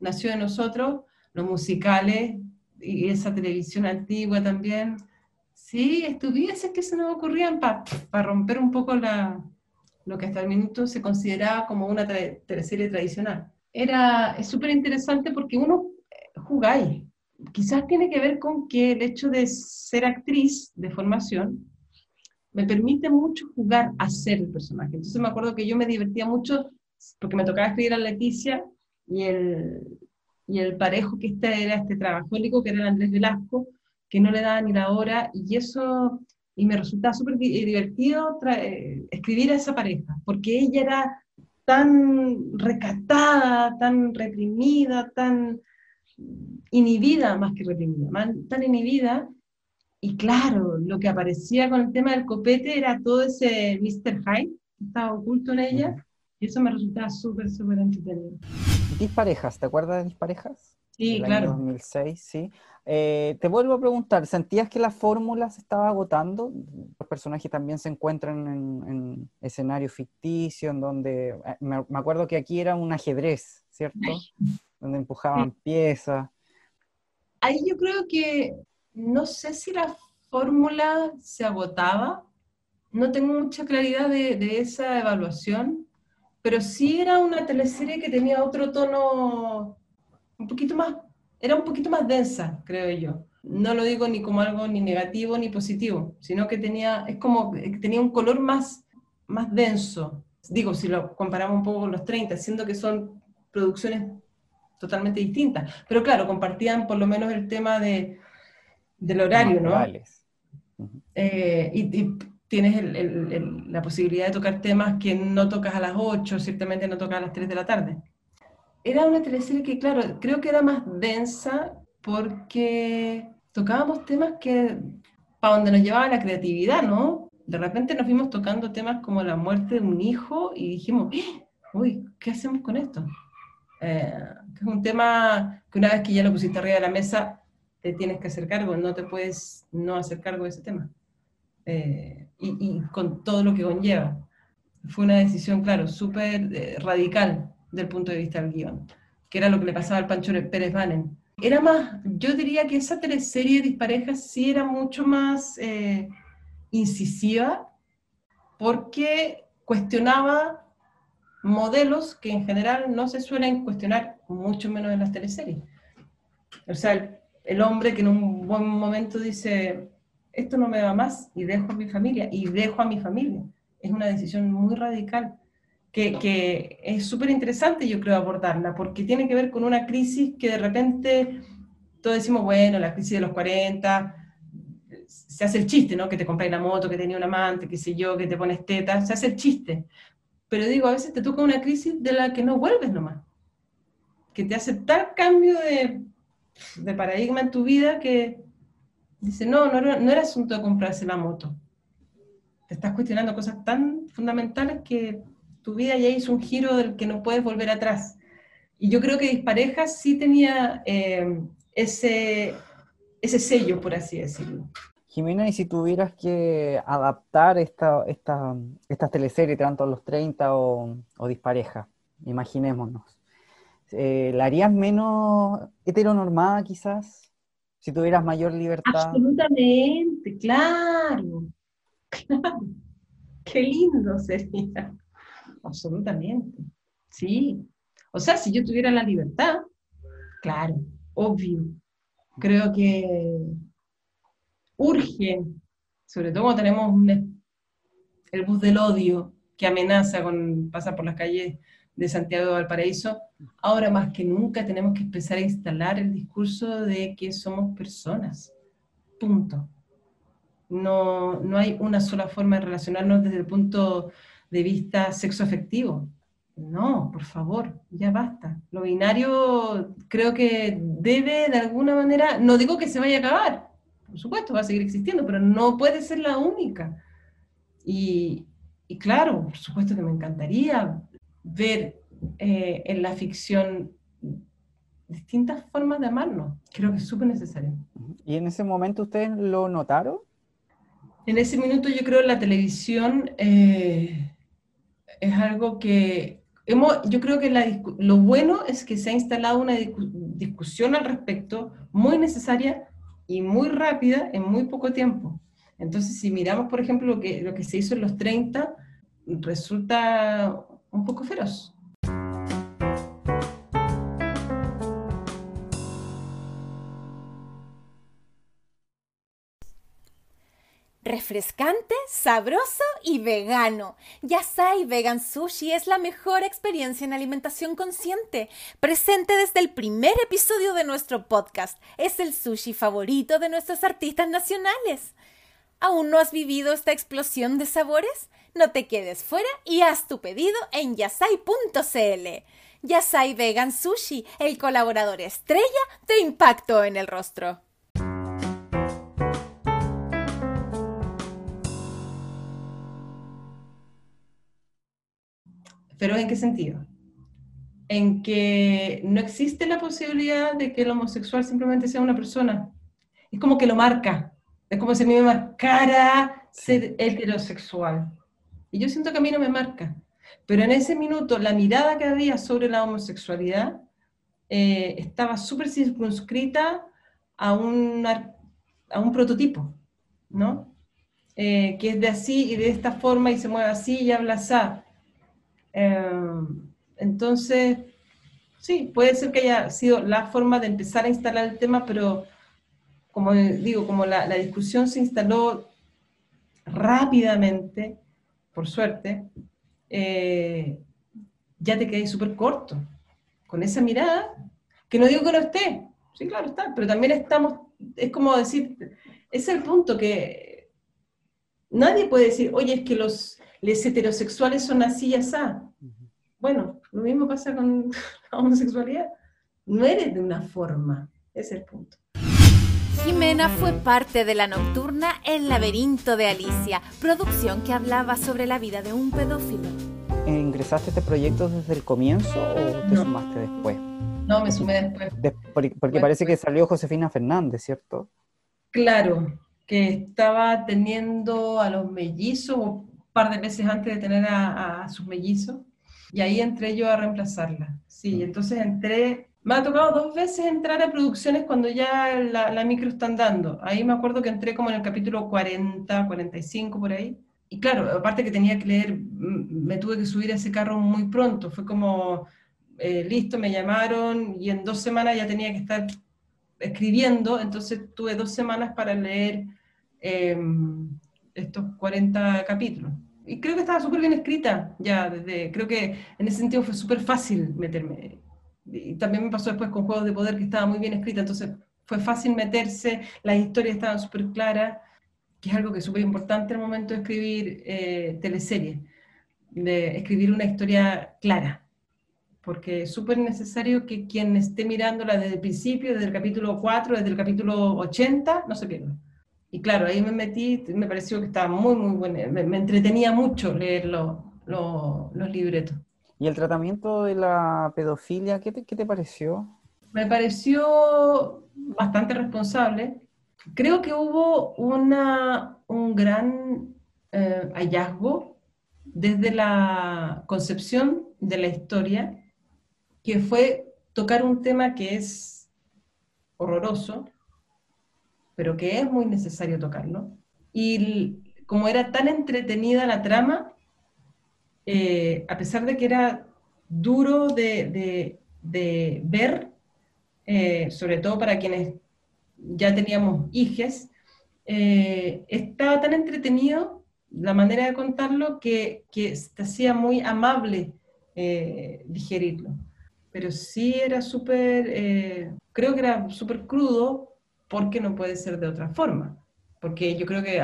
nació de nosotros, los musicales y esa televisión antigua también. Sí, estuviese que se nos ocurrían para romper un poco la, lo que hasta el minuto se consideraba como una teleserie tradicional. Era, súper interesante porque uno eh, jugáis. Quizás tiene que ver con que el hecho de ser actriz de formación me permite mucho jugar a ser el personaje. Entonces me acuerdo que yo me divertía mucho porque me tocaba escribir a Leticia y el, y el parejo que este era este trabajólico, que era el Andrés Velasco, que no le daba ni la hora, y eso, y me resultaba súper divertido eh, escribir a esa pareja, porque ella era tan recatada, tan reprimida, tan inhibida, más que reprimida, tan inhibida, y claro, lo que aparecía con el tema del copete era todo ese Mr. Hyde que estaba oculto en ella, y eso me resultaba súper, súper entretenido. Disparejas, ¿te acuerdas de Disparejas? Sí, claro. 2006, sí. Eh, te vuelvo a preguntar, ¿sentías que la fórmula se estaba agotando? Los personajes también se encuentran en, en escenario ficticio, en donde, eh, me, acuerdo que aquí era un ajedrez, ¿cierto? donde empujaban piezas. Ahí yo creo que, no sé si la fórmula se agotaba, no tengo mucha claridad de, de esa evaluación, pero sí era una teleserie que tenía otro tono un poquito más, era un poquito más densa, creo yo. No lo digo ni como algo ni negativo ni positivo, sino que tenía, es como, tenía un color más, más denso. Digo, si lo comparamos un poco con los 30, siendo que son producciones totalmente distintas. Pero claro, compartían por lo menos el tema de, del horario, ¿no? Eh, y, y, tienes la posibilidad de tocar temas que no tocas a las 8, ciertamente no tocas a las 3 de la tarde. Era una teleserie que, claro, creo que era más densa porque tocábamos temas que, para donde nos llevaba la creatividad, ¿no? De repente nos fuimos tocando temas como la muerte de un hijo y dijimos, ¡Eh! uy, ¿qué hacemos con esto? Eh, es un tema que una vez que ya lo pusiste arriba de la mesa, te tienes que hacer cargo, no te puedes no hacer cargo de ese tema. Eh, y, con todo lo que conlleva. Fue una decisión, claro, súper eh, radical del punto de vista del guion, que era lo que le pasaba al Pancho Pérez Banen. Era más, yo diría que esa teleserie de disparejas sí era mucho más eh, incisiva, porque cuestionaba modelos que en general no se suelen cuestionar, mucho menos en las teleseries. O sea, el, el hombre que en un buen momento dice, esto no me va más y dejo a mi familia y dejo a mi familia. Es una decisión muy radical que, que es súper interesante yo creo abordarla porque tiene que ver con una crisis que de repente todos decimos, bueno, la crisis de los 40, se hace el chiste, ¿no? Que te compras la moto, que tenía un amante, qué sé yo, que te pones teta, se hace el chiste. Pero digo, a veces te toca una crisis de la que no vuelves nomás, que te hace tal cambio de paradigma en tu vida que, Dice, no, no era, no era asunto de comprarse la moto. Te estás cuestionando cosas tan fundamentales que tu vida ya hizo un giro del que no puedes volver atrás. Y yo creo que Dispareja sí tenía eh, ese, ese sello, por así decirlo. Jimena, y si tuvieras que adaptar esta, esta, estas teleseries, tanto los 30 o, o Dispareja, imaginémonos, eh, ¿la harías menos heteronormada quizás? Si tuvieras mayor libertad. Absolutamente, claro. Claro. Qué lindo sería. Absolutamente. Sí. O sea, si yo tuviera la libertad, claro, obvio. Creo que urge, sobre todo cuando tenemos el bus del odio que amenaza con pasar por las calles de Santiago de Valparaíso, ahora más que nunca tenemos que empezar a instalar el discurso de que somos personas. Punto. No, no hay una sola forma de relacionarnos desde el punto de vista sexoafectivo. no, por favor, ya basta. Lo binario creo que debe de alguna manera, no digo que se vaya a acabar, por supuesto, va a seguir existiendo, pero no puede ser la única. Y, claro, por supuesto que me encantaría ver eh, en la ficción distintas formas de amarnos. Creo que es súper necesario. ¿Y en ese momento ustedes lo notaron? En ese minuto yo creo la televisión eh, es algo que hemos, yo creo que lo bueno es que se ha instalado una discusión al respecto muy necesaria y muy rápida en muy poco tiempo. Entonces, si miramos, por ejemplo, lo que, lo que se hizo en los 30, resulta un poco feroz. refrescante, sabroso y vegano. Yasai Vegan Sushi es la mejor experiencia en alimentación consciente, presente desde el primer episodio de nuestro podcast. Es el sushi favorito de nuestros artistas nacionales. ¿Aún no has vivido esta explosión de sabores? No te quedes fuera y haz tu pedido en yasai.cl. Yasai Vegan Sushi, el colaborador estrella de Impacto en el Rostro. ¿Pero en qué sentido? En que no existe la posibilidad de que el homosexual simplemente sea una persona. Es como que lo marca. Es como si a mí me marcara ser heterosexual. Y yo siento que a mí no me marca. Pero en ese minuto, la mirada que había sobre la homosexualidad eh, estaba súper circunscrita a un, a un prototipo, ¿no? Eh, que es de así y de esta forma y se mueve así y habla así. Em, entonces, sí, puede ser que haya sido la forma de empezar a instalar el tema, pero como digo, como la, discusión se instaló rápidamente, por suerte, eh, ya te quedé súper corto con esa mirada, que no digo que no esté, sí, claro está, pero también estamos, es como decir, es el punto que nadie puede decir, oye, es que los, los heterosexuales son así y así. Bueno, lo mismo pasa con la homosexualidad. No eres de una forma, ese es el punto. Jimena fue parte de la nocturna El laberinto de Alicia, producción que hablaba sobre la vida de un pedófilo. ¿Ingresaste a este proyecto desde el comienzo o te sumaste después? No, me sumé después. porque, parece que salió Josefina Fernández, ¿cierto? Claro, que estaba teniendo a los mellizos un par de meses antes de tener a, a sus mellizos y ahí entré yo a reemplazarla. Sí, mm. entonces entré, me ha tocado dos veces entrar a producciones cuando ya la, micro está andando. Ahí me acuerdo que entré como en el capítulo 40, 45 por ahí. Y claro, aparte que tenía que leer, me tuve que subir a ese carro muy pronto. Fue como, eh, listo, me llamaron y en dos semanas ya tenía que estar escribiendo, entonces tuve dos semanas para leer em, estos 40 capítulos y creo que estaba súper bien escrita ya desde, creo que en ese sentido fue súper fácil meterme. Y también me pasó después con Juegos de Poder que estaba muy bien escrita, entonces fue fácil meterse, las historias estaban súper claras, que es algo que es súper importante el momento de escribir eh, teleseries, de escribir una historia clara, porque es súper necesario que quien esté mirándola desde el principio, desde el capítulo 4, desde el capítulo 80, no se pierda. Y claro, ahí me metí, me pareció que estaba muy, muy bueno, me, entretenía mucho leer los libretos. ¿Y el tratamiento de la pedofilia, qué te, pareció? Me pareció bastante responsable. Creo que hubo un gran eh, hallazgo desde la concepción de la historia, que fue tocar un tema que es horroroso, pero que es muy necesario tocarlo. Y como era tan entretenida la trama, eh, a pesar de que era duro de, ver, eh, sobre todo para quienes ya teníamos hijes, eh, estaba tan entretenido la manera de contarlo que, que te hacía muy amable digerirlo. Pero sí era súper, creo que era súper crudo porque no puede ser de otra forma. Porque yo creo que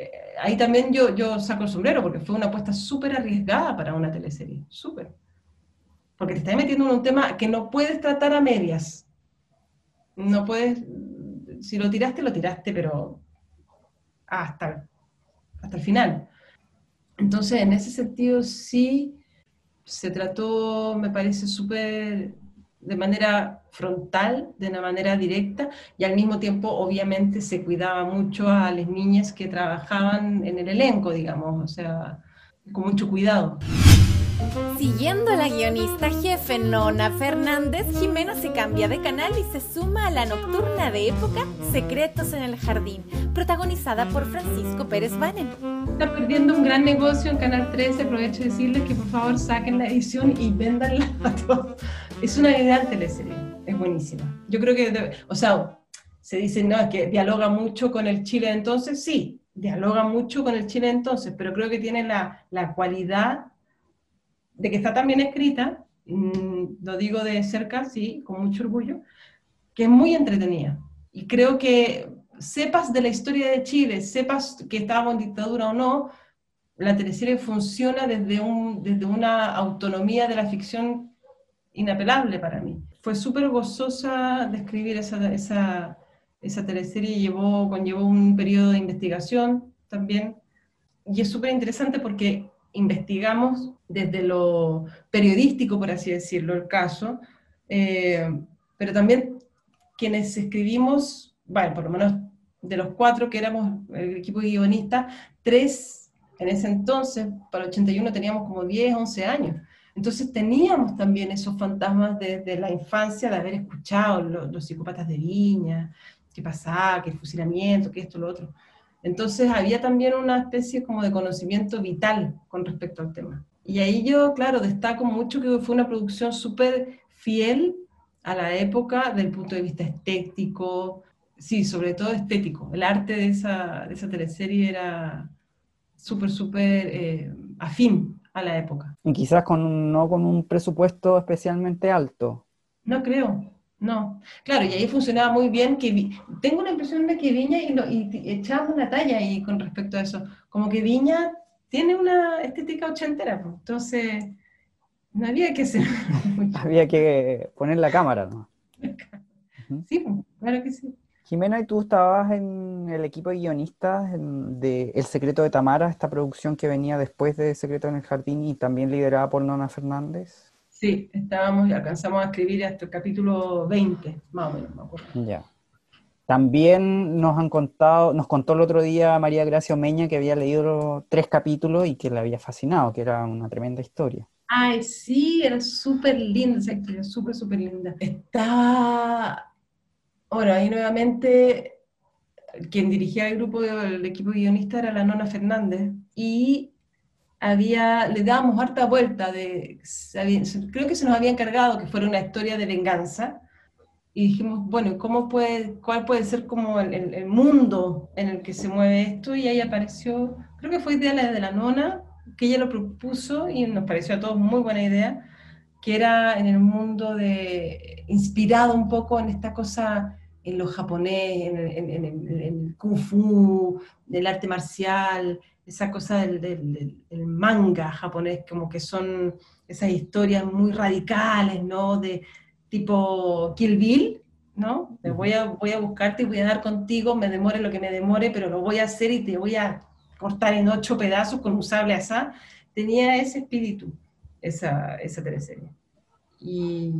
eh, ahí también yo, yo saco el sombrero, porque fue una apuesta súper arriesgada para una teleserie, súper. Porque te estás metiendo en un tema que no puedes tratar a medias. No puedes, si lo tiraste, lo tiraste, pero hasta, hasta el final. Entonces, en ese sentido, sí, se trató, me parece, súper de manera frontal, de una manera directa, y al mismo tiempo, obviamente, se cuidaba mucho a las niñas que trabajaban en el elenco, digamos, o sea, con mucho cuidado. Siguiendo a la guionista jefe Nona Fernández, Jimena se cambia de canal y se suma a la nocturna de época Secretos en el Jardín, protagonizada por Francisco Pérez Banen. Está perdiendo un gran negocio en Canal 13, aprovecho de decirles que por favor saquen la edición y vendanla a todos. Es una gran teleserie, es buenísima. Yo creo que, o sea, se dice, no, es que dialoga mucho con el Chile entonces, sí, dialoga mucho con el Chile entonces, pero creo que tiene la, la cualidad de que está tan bien escrita, mm, lo digo de cerca, sí, con mucho orgullo, que es muy entretenida. Y creo que sepas de la historia de Chile, sepas que estábamos en dictadura o no, la teleserie funciona desde, un, desde una autonomía de la ficción inapelable para mí. Fue súper gozosa de escribir esa, esa, esa teleserie, llevó, conllevó un periodo de investigación también, y es súper interesante porque investigamos desde lo periodístico, por así decirlo, el caso, eh, pero también quienes escribimos, bueno, por lo menos de los cuatro que éramos el equipo guionista, tres en ese entonces, para el 81 teníamos como 10, 11 años. Entonces teníamos también esos fantasmas desde la infancia de haber escuchado los, psicópatas de Viña, qué pasaba, el fusilamiento, que esto, lo otro. Entonces había también una especie como de conocimiento vital con respecto al tema. Y ahí yo, claro, destaco mucho que fue una producción súper fiel a la época del punto de vista estético, sí, sobre todo estético. El arte de esa, de esa teleserie era súper, súper eh, afín a la época. Y quizás con, no con un presupuesto especialmente alto. No creo, no, claro, y ahí funcionaba muy bien. que Tengo la impresión de que Viña y, lo, echaba una talla ahí con respecto a eso. Como que Viña tiene una estética ochentera, pues. entonces no había que hacer. había que poner la cámara, ¿no? sí, pues, claro que sí. Jimena, ¿y tú estabas en el equipo de guionistas de El secreto de Tamara, esta producción que venía después de Secreto en el Jardín y también liderada por Nona Fernández? Sí, estábamos, alcanzamos a escribir hasta el capítulo 20, más o menos, me acuerdo. Ya. También nos han contado, nos contó el otro día María Gracia Omeña que había leído tres capítulos y que le había fascinado, que era una tremenda historia. Ay, sí, era súper linda esa historia, súper, súper linda. Estaba, bueno, ahí nuevamente quien dirigía el grupo del equipo guionista era la Nona Fernández y había, le dábamos harta vuelta, de, creo que se nos había encargado que fuera una historia de venganza, y dijimos, bueno, ¿cómo puede, ¿cuál puede ser como el, el, mundo en el que se mueve esto? Y ahí apareció, creo que fue idea de la nona, que ella lo propuso y nos pareció a todos muy buena idea, que era en el mundo de, inspirado un poco en esta cosa, en lo japonés, en, en, en el kung fu, del arte marcial, esa cosa del, manga japonés, como que son esas historias muy radicales, ¿no? De tipo Kill Bill, ¿no? Me voy a, voy a buscarte y voy a dar contigo, me demore lo que me demore, pero lo voy a hacer y te voy a cortar en ocho pedazos con un sable asá. Tenía ese espíritu, esa, esa teleserie. Y,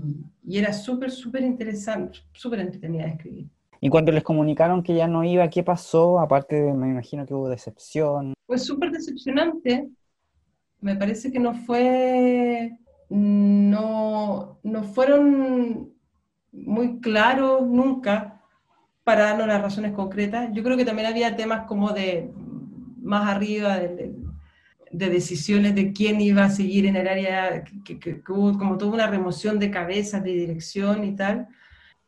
y era súper, súper interesante, súper entretenida de escribir. Y cuando les comunicaron que ya no iba, ¿qué pasó? Aparte, de, me imagino que hubo decepción. Fue súper decepcionante. Me parece que no fue, no, no fueron muy claros nunca para darnos las razones concretas. Yo creo que también había temas como de más arriba, de, de decisiones de quién iba a seguir en el área, que, hubo como toda una remoción de cabezas, de dirección y tal.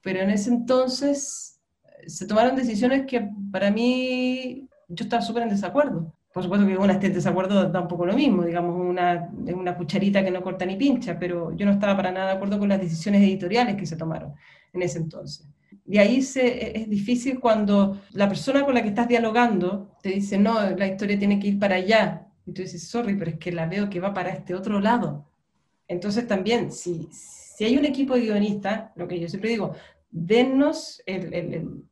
Pero en ese entonces se tomaron decisiones que para mí yo estaba súper en desacuerdo. Por supuesto que una esté en desacuerdo da un poco lo mismo, digamos, una, una cucharita que no corta ni pincha, pero yo no estaba para nada de acuerdo con las decisiones editoriales que se tomaron en ese entonces. Y ahí e, es difícil cuando la persona con la que estás dialogando te dice, no, la historia tiene que ir para allá. Y tú dices, sorry, pero es que la veo que va para este otro lado. Entonces también, si, si hay un equipo de guionistas, lo que yo siempre digo, dennos el,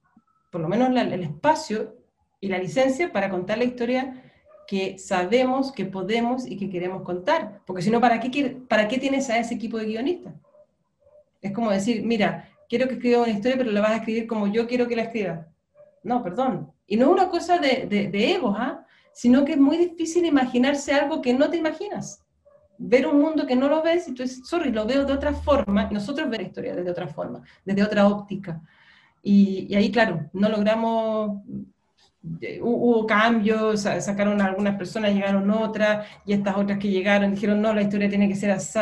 por lo menos el espacio y la licencia para contar la historia que sabemos, que podemos y que queremos contar. Porque si no, ¿para qué, ¿para qué tienes a ese equipo de guionistas? Es como decir, mira, quiero que escriba una historia, pero la vas a escribir como yo quiero que la escriba. No, perdón. Y no es una cosa de, de, egos, ¿ah? Sino que es muy difícil imaginarse algo que no te imaginas. Ver un mundo que no lo ves y tú dices, sorry, lo veo de otra forma. Nosotros ver la historia desde otra forma, desde otra óptica. Y, y ahí, claro, no logramos hubo cambios, sacaron algunas personas, llegaron otras, y estas otras que llegaron dijeron, no, la historia tiene que ser así,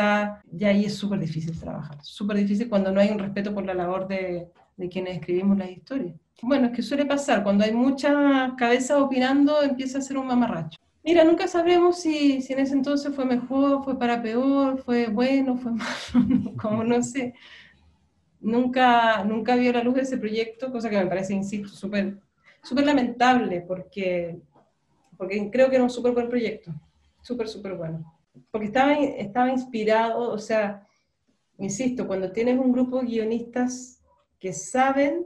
y ahí es súper difícil trabajar, súper difícil cuando no hay un respeto por la labor de, de, quienes escribimos las historias. Bueno, es que suele pasar, cuando hay muchas cabezas opinando, empieza a ser un mamarracho. Mira, nunca sabremos si, en ese entonces fue mejor, fue para peor, fue bueno, fue malo, como no sé. Nunca, nunca vio la luz de ese proyecto, cosa que me parece, insisto, súper súper lamentable porque, porque creo que era un súper buen proyecto, súper, súper bueno. Porque estaba, estaba inspirado, o sea, insisto, cuando tienes un grupo de guionistas que saben,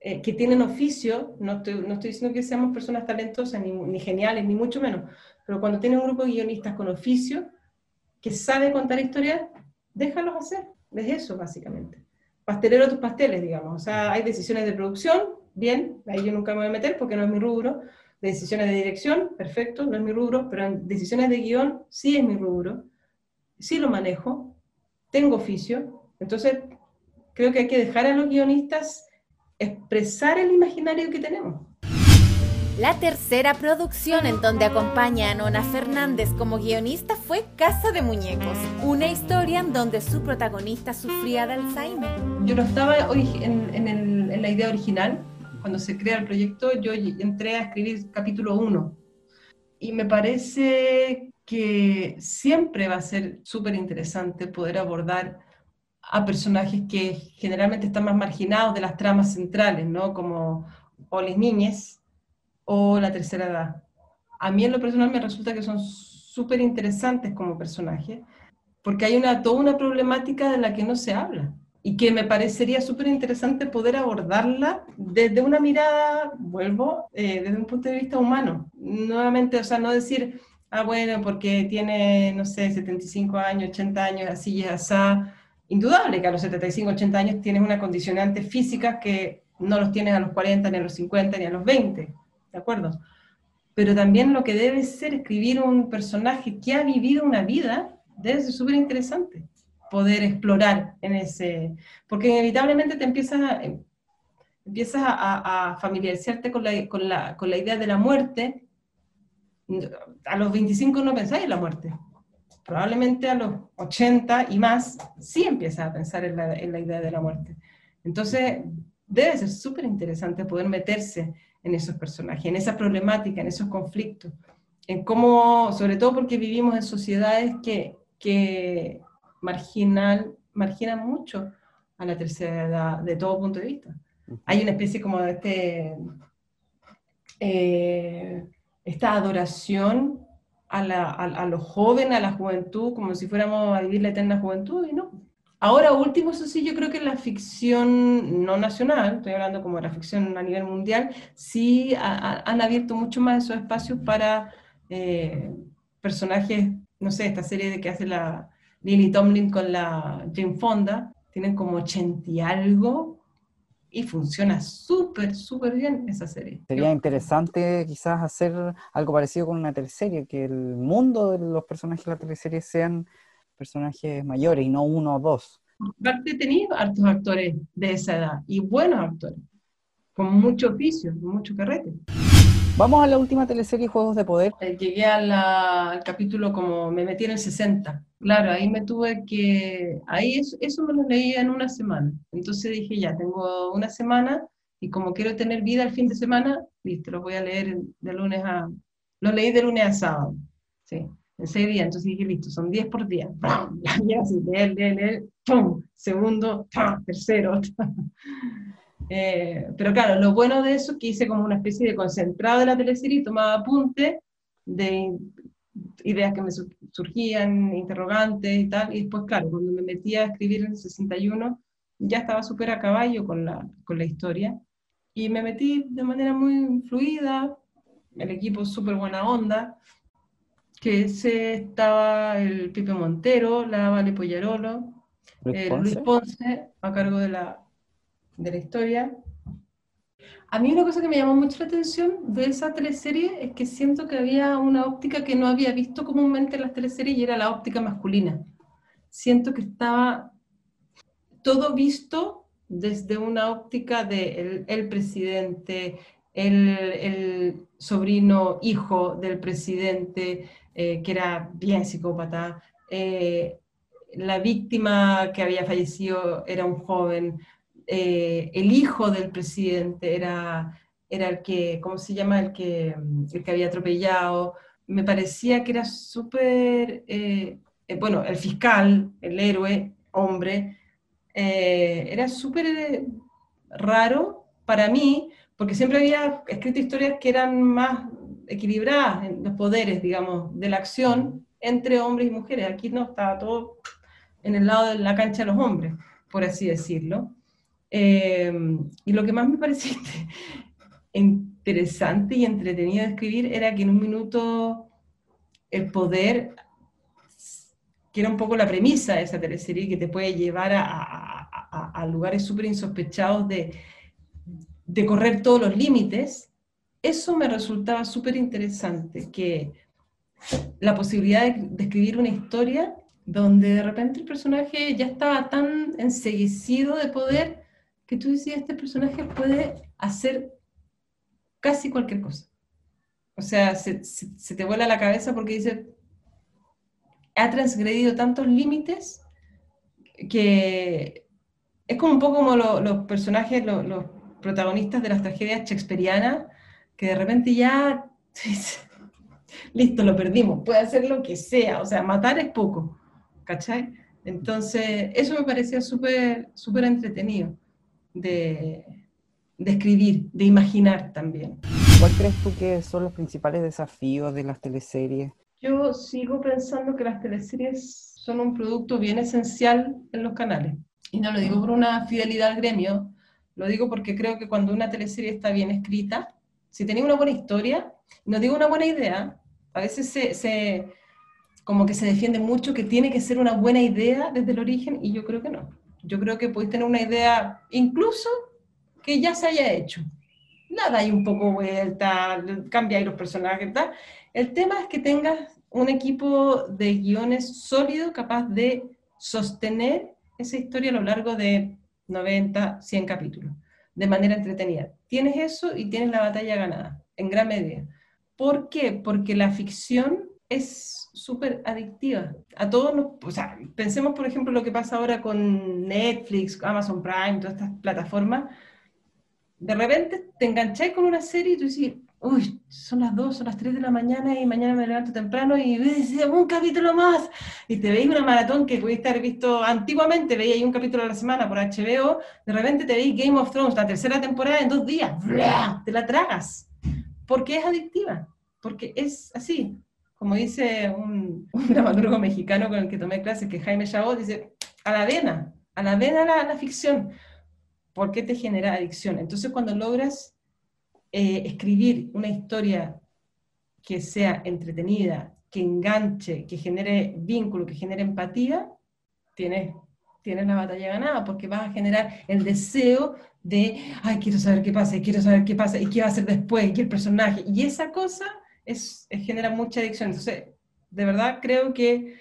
eh, que tienen oficio, no estoy, no estoy, diciendo que seamos personas talentosas ni, ni, geniales, ni mucho menos, pero cuando tienes un grupo de guionistas con oficio, que sabe contar historias, déjalos hacer. Es eso, básicamente. Pastelero tus pasteles, digamos. O sea, hay decisiones de producción, bien, ahí yo nunca me voy a meter porque no es mi rubro. De decisiones de dirección, perfecto, no es mi rubro, pero en decisiones de guion sí es mi rubro, sí lo manejo, tengo oficio, entonces creo que hay que dejar a los guionistas expresar el imaginario que tenemos. La tercera producción en donde acompaña a Nona Fernández como guionista fue Casa de Muñecos, una historia en donde su protagonista sufría de Alzheimer. Yo no estaba en, en la idea original, cuando se crea el proyecto, yo entré a escribir capítulo 1. Y me parece que siempre va a ser súper interesante poder abordar a personajes que generalmente están más marginados de las tramas centrales, ¿no? Como o las niñas o la tercera edad. A mí en lo personal me resulta que son súper interesantes como personajes, porque hay una, toda una problemática de la que no se habla y que me parecería súper interesante poder abordarla desde una mirada, vuelvo, eh, desde un punto de vista humano. Nuevamente, o sea, no decir, ah, bueno, porque tiene, no sé, 75 años, 80 años, así y así. Indudable que a los 75, 80 años tienes una condicionante física que no los tienes a los 40, ni a los 50, ni a los 20, ¿de acuerdo? Pero también lo que debe ser escribir un personaje que ha vivido una vida debe ser súper interesante poder explorar en ese, porque inevitablemente te empiezas a, empiezas a, familiarizarte con la, con, la, con la idea de la muerte. A los 25 no pensáis en la muerte. Probablemente a los 80 y más sí empiezas a pensar en la, en la idea de la muerte. Entonces, debe ser súper interesante poder meterse en esos personajes, en esa problemática, en esos conflictos, en cómo, sobre todo porque vivimos en sociedades que, que marginal, margina mucho a la tercera edad de todo punto de vista. Hay una especie como de este, eh, esta adoración a, la, a, lo joven, a la juventud, como si fuéramos a vivir la eterna juventud, y no. Ahora, último, eso sí, yo creo que la ficción no nacional, estoy hablando como de la ficción a nivel mundial, sí han abierto mucho más esos espacios para eh, personajes, no sé, esta serie de que hace la, Lily Tomlin con la Jane Fonda, tienen como 80 y algo y funciona súper, súper bien esa serie. Sería interesante quizás hacer algo parecido con una teleserie, que el mundo de los personajes de la teleserie sean personajes mayores y no uno o dos. Aparte tenido hartos actores de esa edad y buenos actores, con mucho oficio, con mucho carrete. Vamos a la última teleserie Juegos de Poder. Llegué al capítulo como me metí en el 60. Claro, ahí me tuve que, ahí eso, eso me lo leí en una semana. Entonces dije, ya, tengo una semana y como quiero tener vida el fin de semana, listo, lo voy a leer de lunes a, lo leí de lunes a sábado, sí, en seis días. Entonces dije, listo, son diez por día. ¡pum! Segundo, ¡pum! tercero. Eh, pero claro, lo bueno de eso es que hice como una especie de concentrado de la teleserie tomaba apunte de ideas que me surgían, interrogantes y tal. Y después, claro, cuando me metí a escribir en el 61, ya estaba súper a caballo con la, con la historia. Y me metí de manera muy fluida, el equipo súper buena onda, que se estaba el Pipe Montero, la Vale Pollarolo, Luis Ponce a cargo de la, de la historia. A mí una cosa que me llamó mucho la atención de esa teleserie es que siento que había una óptica que no había visto comúnmente en las teleseries y era la óptica masculina. Siento que estaba todo visto desde una óptica de el, presidente, el, sobrino hijo del presidente, eh, que era bien psicópata, eh, la víctima que había fallecido era un joven, eh, el hijo del presidente era, era el que, ¿cómo se llama? El que, el que había atropellado. Me parecía que era súper, eh, eh, bueno, el fiscal, el héroe, hombre, era súper raro para mí, porque siempre había escrito historias que eran más equilibradas en los poderes, digamos, de la acción entre hombres y mujeres. Aquí no, estaba todo en el lado de la cancha de los hombres, por así decirlo. Eh, y lo que más me parecía interesante y entretenido de escribir era que en un minuto el poder, que era un poco la premisa de esa teleserie, que te puede llevar a, a, lugares súper insospechados de, de correr todos los límites, eso me resultaba súper interesante, que la posibilidad de, de, escribir una historia donde de repente el personaje ya estaba tan enseguecido de poder que tú decías, este personaje puede hacer casi cualquier cosa. O sea, se, te vuela la cabeza porque dice, ha transgredido tantos límites que es como un poco como los personajes, los protagonistas de las tragedias shakespearianas, que de repente ya, listo, lo perdimos, puede hacer lo que sea, o sea, matar es poco, ¿cachai? Entonces, eso me parecía súper súper entretenido de, escribir, de imaginar también. ¿Cuál crees tú que son los principales desafíos de las teleseries? Yo sigo pensando que las teleseries son un producto bien esencial en los canales. Y no lo digo por una fidelidad al gremio, lo digo porque creo que cuando una teleserie está bien escrita, si tiene una buena historia, no digo una buena idea, a veces se, se, como que se defiende mucho que tiene que ser una buena idea desde el origen y yo creo que no. Yo creo que podéis tener una idea incluso que ya se haya hecho. Nada, hay un poco vuelta, cambiáis los personajes, tal. El tema es que tengas un equipo de guiones sólido capaz de sostener esa historia a lo largo de 90, 100 capítulos, de manera entretenida. Tienes eso y tienes la batalla ganada, en gran medida. ¿Por qué? Porque la ficción es súper adictiva. A todos nos, o sea, pensemos por ejemplo lo que pasa ahora con Netflix, Amazon Prime, todas estas plataformas. De repente te engancháis con una serie y tú dices, uy, son las 2, son las 3 de la mañana y mañana me levanto temprano y un capítulo más. Y te veis una maratón que pudiste haber visto antiguamente, veíais un capítulo a la semana por HBO, de repente te veis Game of Thrones, la tercera temporada en dos días, te la tragas. Porque es adictiva, porque es así, como dice un, dramaturgo mexicano con el que tomé clases, que Jaime Chabot, dice, a la vena, a la vena la, la ficción. ¿Por qué te genera adicción? Entonces cuando logras eh, escribir una historia que sea entretenida, que enganche, que genere vínculo, que genere empatía, tienes, tienes la batalla ganada, porque vas a generar el deseo de, ay, quiero saber qué pasa, quiero saber qué pasa, y qué va a hacer después, y el personaje, y esa cosa es, genera mucha adicción. Entonces, de verdad creo que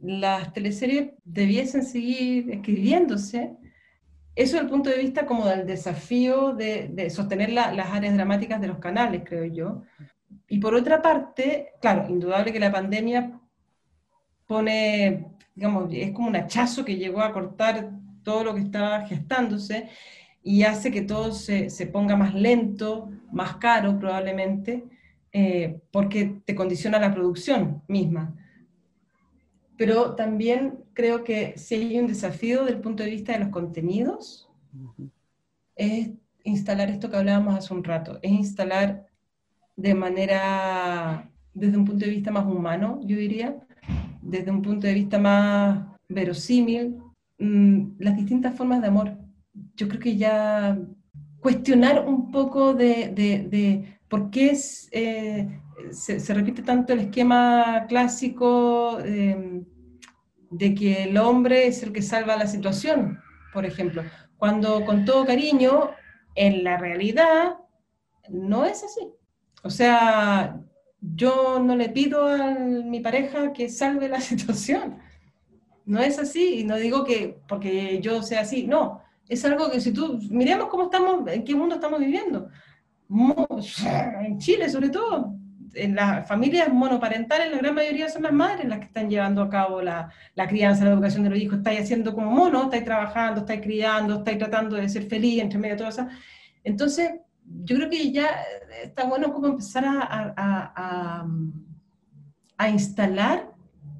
las teleseries debiesen seguir escribiéndose. Eso desde el punto de vista como del desafío de, sostener las áreas dramáticas de los canales, creo yo. Y por otra parte, claro, indudable que la pandemia pone, digamos, es como un hachazo que llegó a cortar todo lo que estaba gestándose y hace que todo se, se ponga más lento, más caro probablemente, eh, porque te condiciona la producción misma. Pero también creo que si hay un desafío desde el punto de vista de los contenidos, es instalar esto que hablábamos hace un rato, es instalar de manera, desde un punto de vista más humano, yo diría, desde un punto de vista más verosímil, mm, las distintas formas de amor. Yo creo que ya cuestionar un poco de, por qué eh, se, repite tanto el esquema clásico em, de que el hombre es el que salva la situación, por ejemplo, cuando con todo cariño, en la realidad no es así. O sea, yo no le pido a mi pareja que salve la situación. No es así, y no digo que porque yo sea así, no. Es algo que si tú, miremos cómo estamos, en qué mundo estamos viviendo. En Chile, sobre todo, en las familias monoparentales, la gran mayoría son las madres las que están llevando a cabo la, la crianza, la educación de los hijos. Estáis haciendo como mono, estáis trabajando, estáis criando, estáis tratando de ser feliz entre medio de todo eso. Entonces, yo creo que ya está bueno como empezar a, a, instalar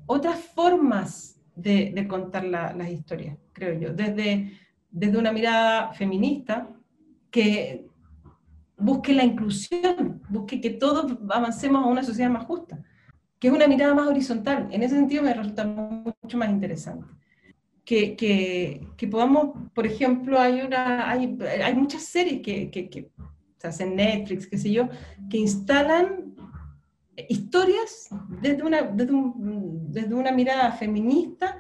otras formas de, contar las historias, creo yo, desde, desde una mirada feminista que busque la inclusión, busque que todos avancemos a una sociedad más justa, que es una mirada más horizontal. En ese sentido me resulta mucho más interesante. Que, que, podamos, por ejemplo, hay, una, hay, hay muchas series que, que, se hacen Netflix, qué sé yo, que instalan historias desde una, desde, desde una mirada feminista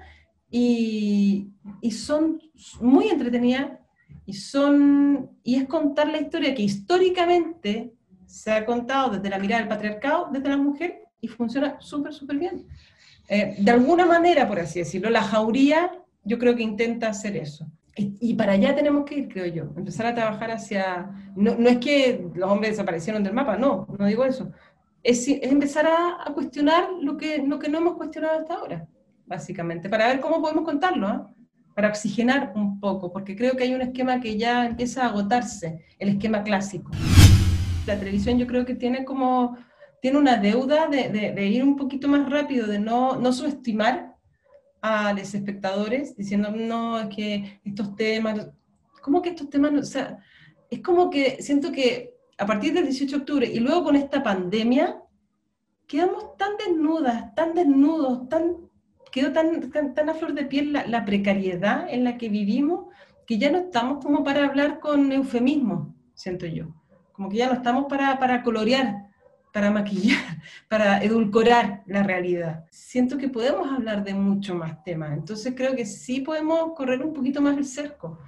y, y, son muy entretenidas y, son, y es contar la historia que históricamente se ha contado desde la mirada del patriarcado, desde la mujer, y funciona súper, súper bien. Eh, de alguna manera, por así decirlo, la jauría yo creo que intenta hacer eso. Y, para allá tenemos que ir, creo yo, empezar a trabajar hacia... No, no, es que los hombres desaparecieron del mapa, no, no digo eso. Es, es empezar a, a, cuestionar lo que, lo que no hemos cuestionado hasta ahora, básicamente, para ver cómo podemos contarlo, ¿eh? Para oxigenar un poco, porque creo que hay un esquema que ya empieza a agotarse, el esquema clásico. La televisión yo creo que tiene como, tiene una deuda de, de, de ir un poquito más rápido, de no, no subestimar a los espectadores diciendo, no, es que estos temas, ¿cómo que estos temas? O sea, es como que siento que a partir del 18 de octubre y luego con esta pandemia, quedamos tan desnudas, tan desnudos, tan, quedó tan, tan, a flor de piel la, precariedad en la que vivimos, que ya no estamos como para hablar con eufemismo, siento yo. Como que ya no estamos para, para colorear para maquillar, para edulcorar la realidad. Siento que podemos hablar de mucho más temas, entonces creo que sí podemos correr un poquito más el cerco.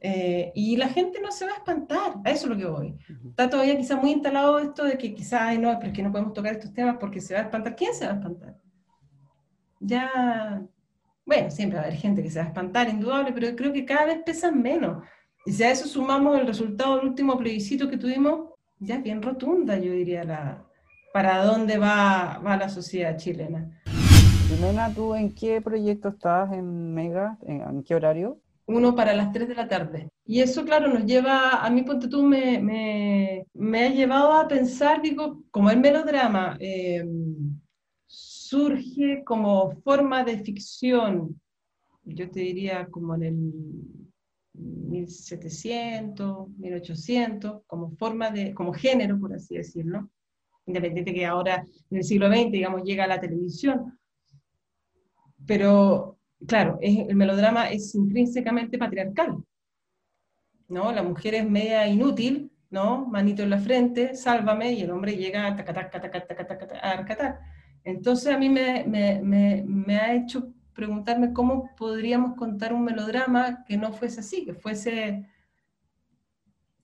Eh, y la gente no se va a espantar, a eso es lo que voy. Está todavía quizá muy instalado esto de que quizás no, pero es que no podemos tocar estos temas porque se va a espantar. ¿Quién se va a espantar? Ya, bueno, siempre va a haber gente que se va a espantar, indudable, pero creo que cada vez pesan menos. Y si a eso sumamos el resultado del último plebiscito que tuvimos, ya es bien rotunda, yo diría, la, para dónde va, va la sociedad chilena. Jimena, ¿tú en qué proyecto estás en Mega? ¿En, qué horario? Uno para las 3 de la tarde. Y eso, claro, nos lleva, a mí, ponte tú, me, me, me ha llevado a pensar, digo, como el melodrama eh, surge como forma de ficción, yo te diría como en el 1700, 1800, como forma de, como género, por así decirlo independiente que ahora en el siglo XX, digamos, llega a la televisión. Pero, claro, el melodrama es intrínsecamente patriarcal, ¿no? La mujer es media inútil, ¿no? Manito en la frente, sálvame, y el hombre llega a tacatar, Entonces a mí me, ha hecho preguntarme cómo podríamos contar un melodrama que no fuese así, que fuese...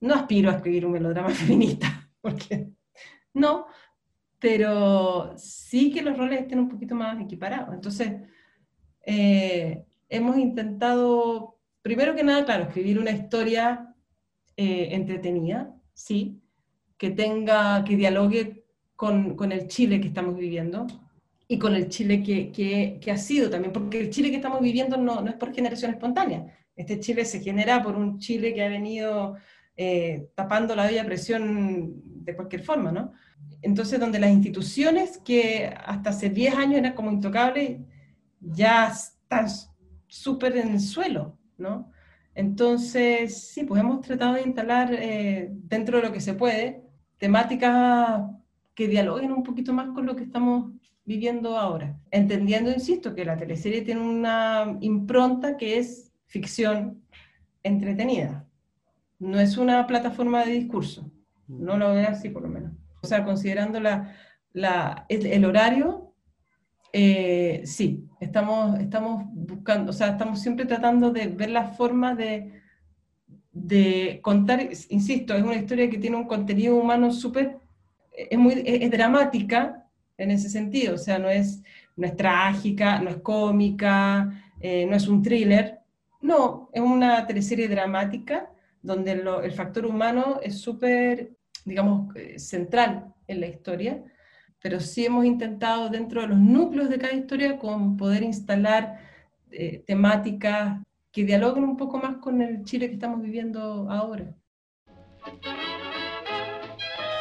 No aspiro a escribir un melodrama feminista, porque no, pero sí que los roles estén un poquito más equiparados. Entonces, eh, hemos intentado, primero que nada, claro, escribir una historia eh, entretenida, sí, que tenga, que dialogue con, con, el Chile que estamos viviendo y con el Chile que, que, que, ha sido también, porque el Chile que estamos viviendo no, no, es por generación espontánea. Este Chile se genera por un Chile que ha venido eh, tapando la olla presión de cualquier forma, ¿no? Entonces, donde las instituciones que hasta hace 10 años eran como intocables, ya están súper en el suelo, ¿no? Entonces, sí, pues hemos tratado de instalar eh, dentro de lo que se puede temáticas que dialoguen un poquito más con lo que estamos viviendo ahora, entendiendo, insisto, que la teleserie tiene una impronta que es ficción entretenida, no es una plataforma de discurso, no lo veo así por lo menos. O sea, considerando la, la, el, horario, eh, sí, estamos, estamos buscando, o sea, estamos siempre tratando de ver las formas de, de contar, insisto, es una historia que tiene un contenido humano súper, es muy, es, dramática en ese sentido, o sea, no es, no es trágica, no es cómica, eh, no es un thriller, no, es una teleserie dramática donde el factor humano es súper, digamos, eh, central en la historia, pero sí hemos intentado dentro de los núcleos de cada historia con poder instalar eh, temáticas que dialoguen un poco más con el Chile que estamos viviendo ahora.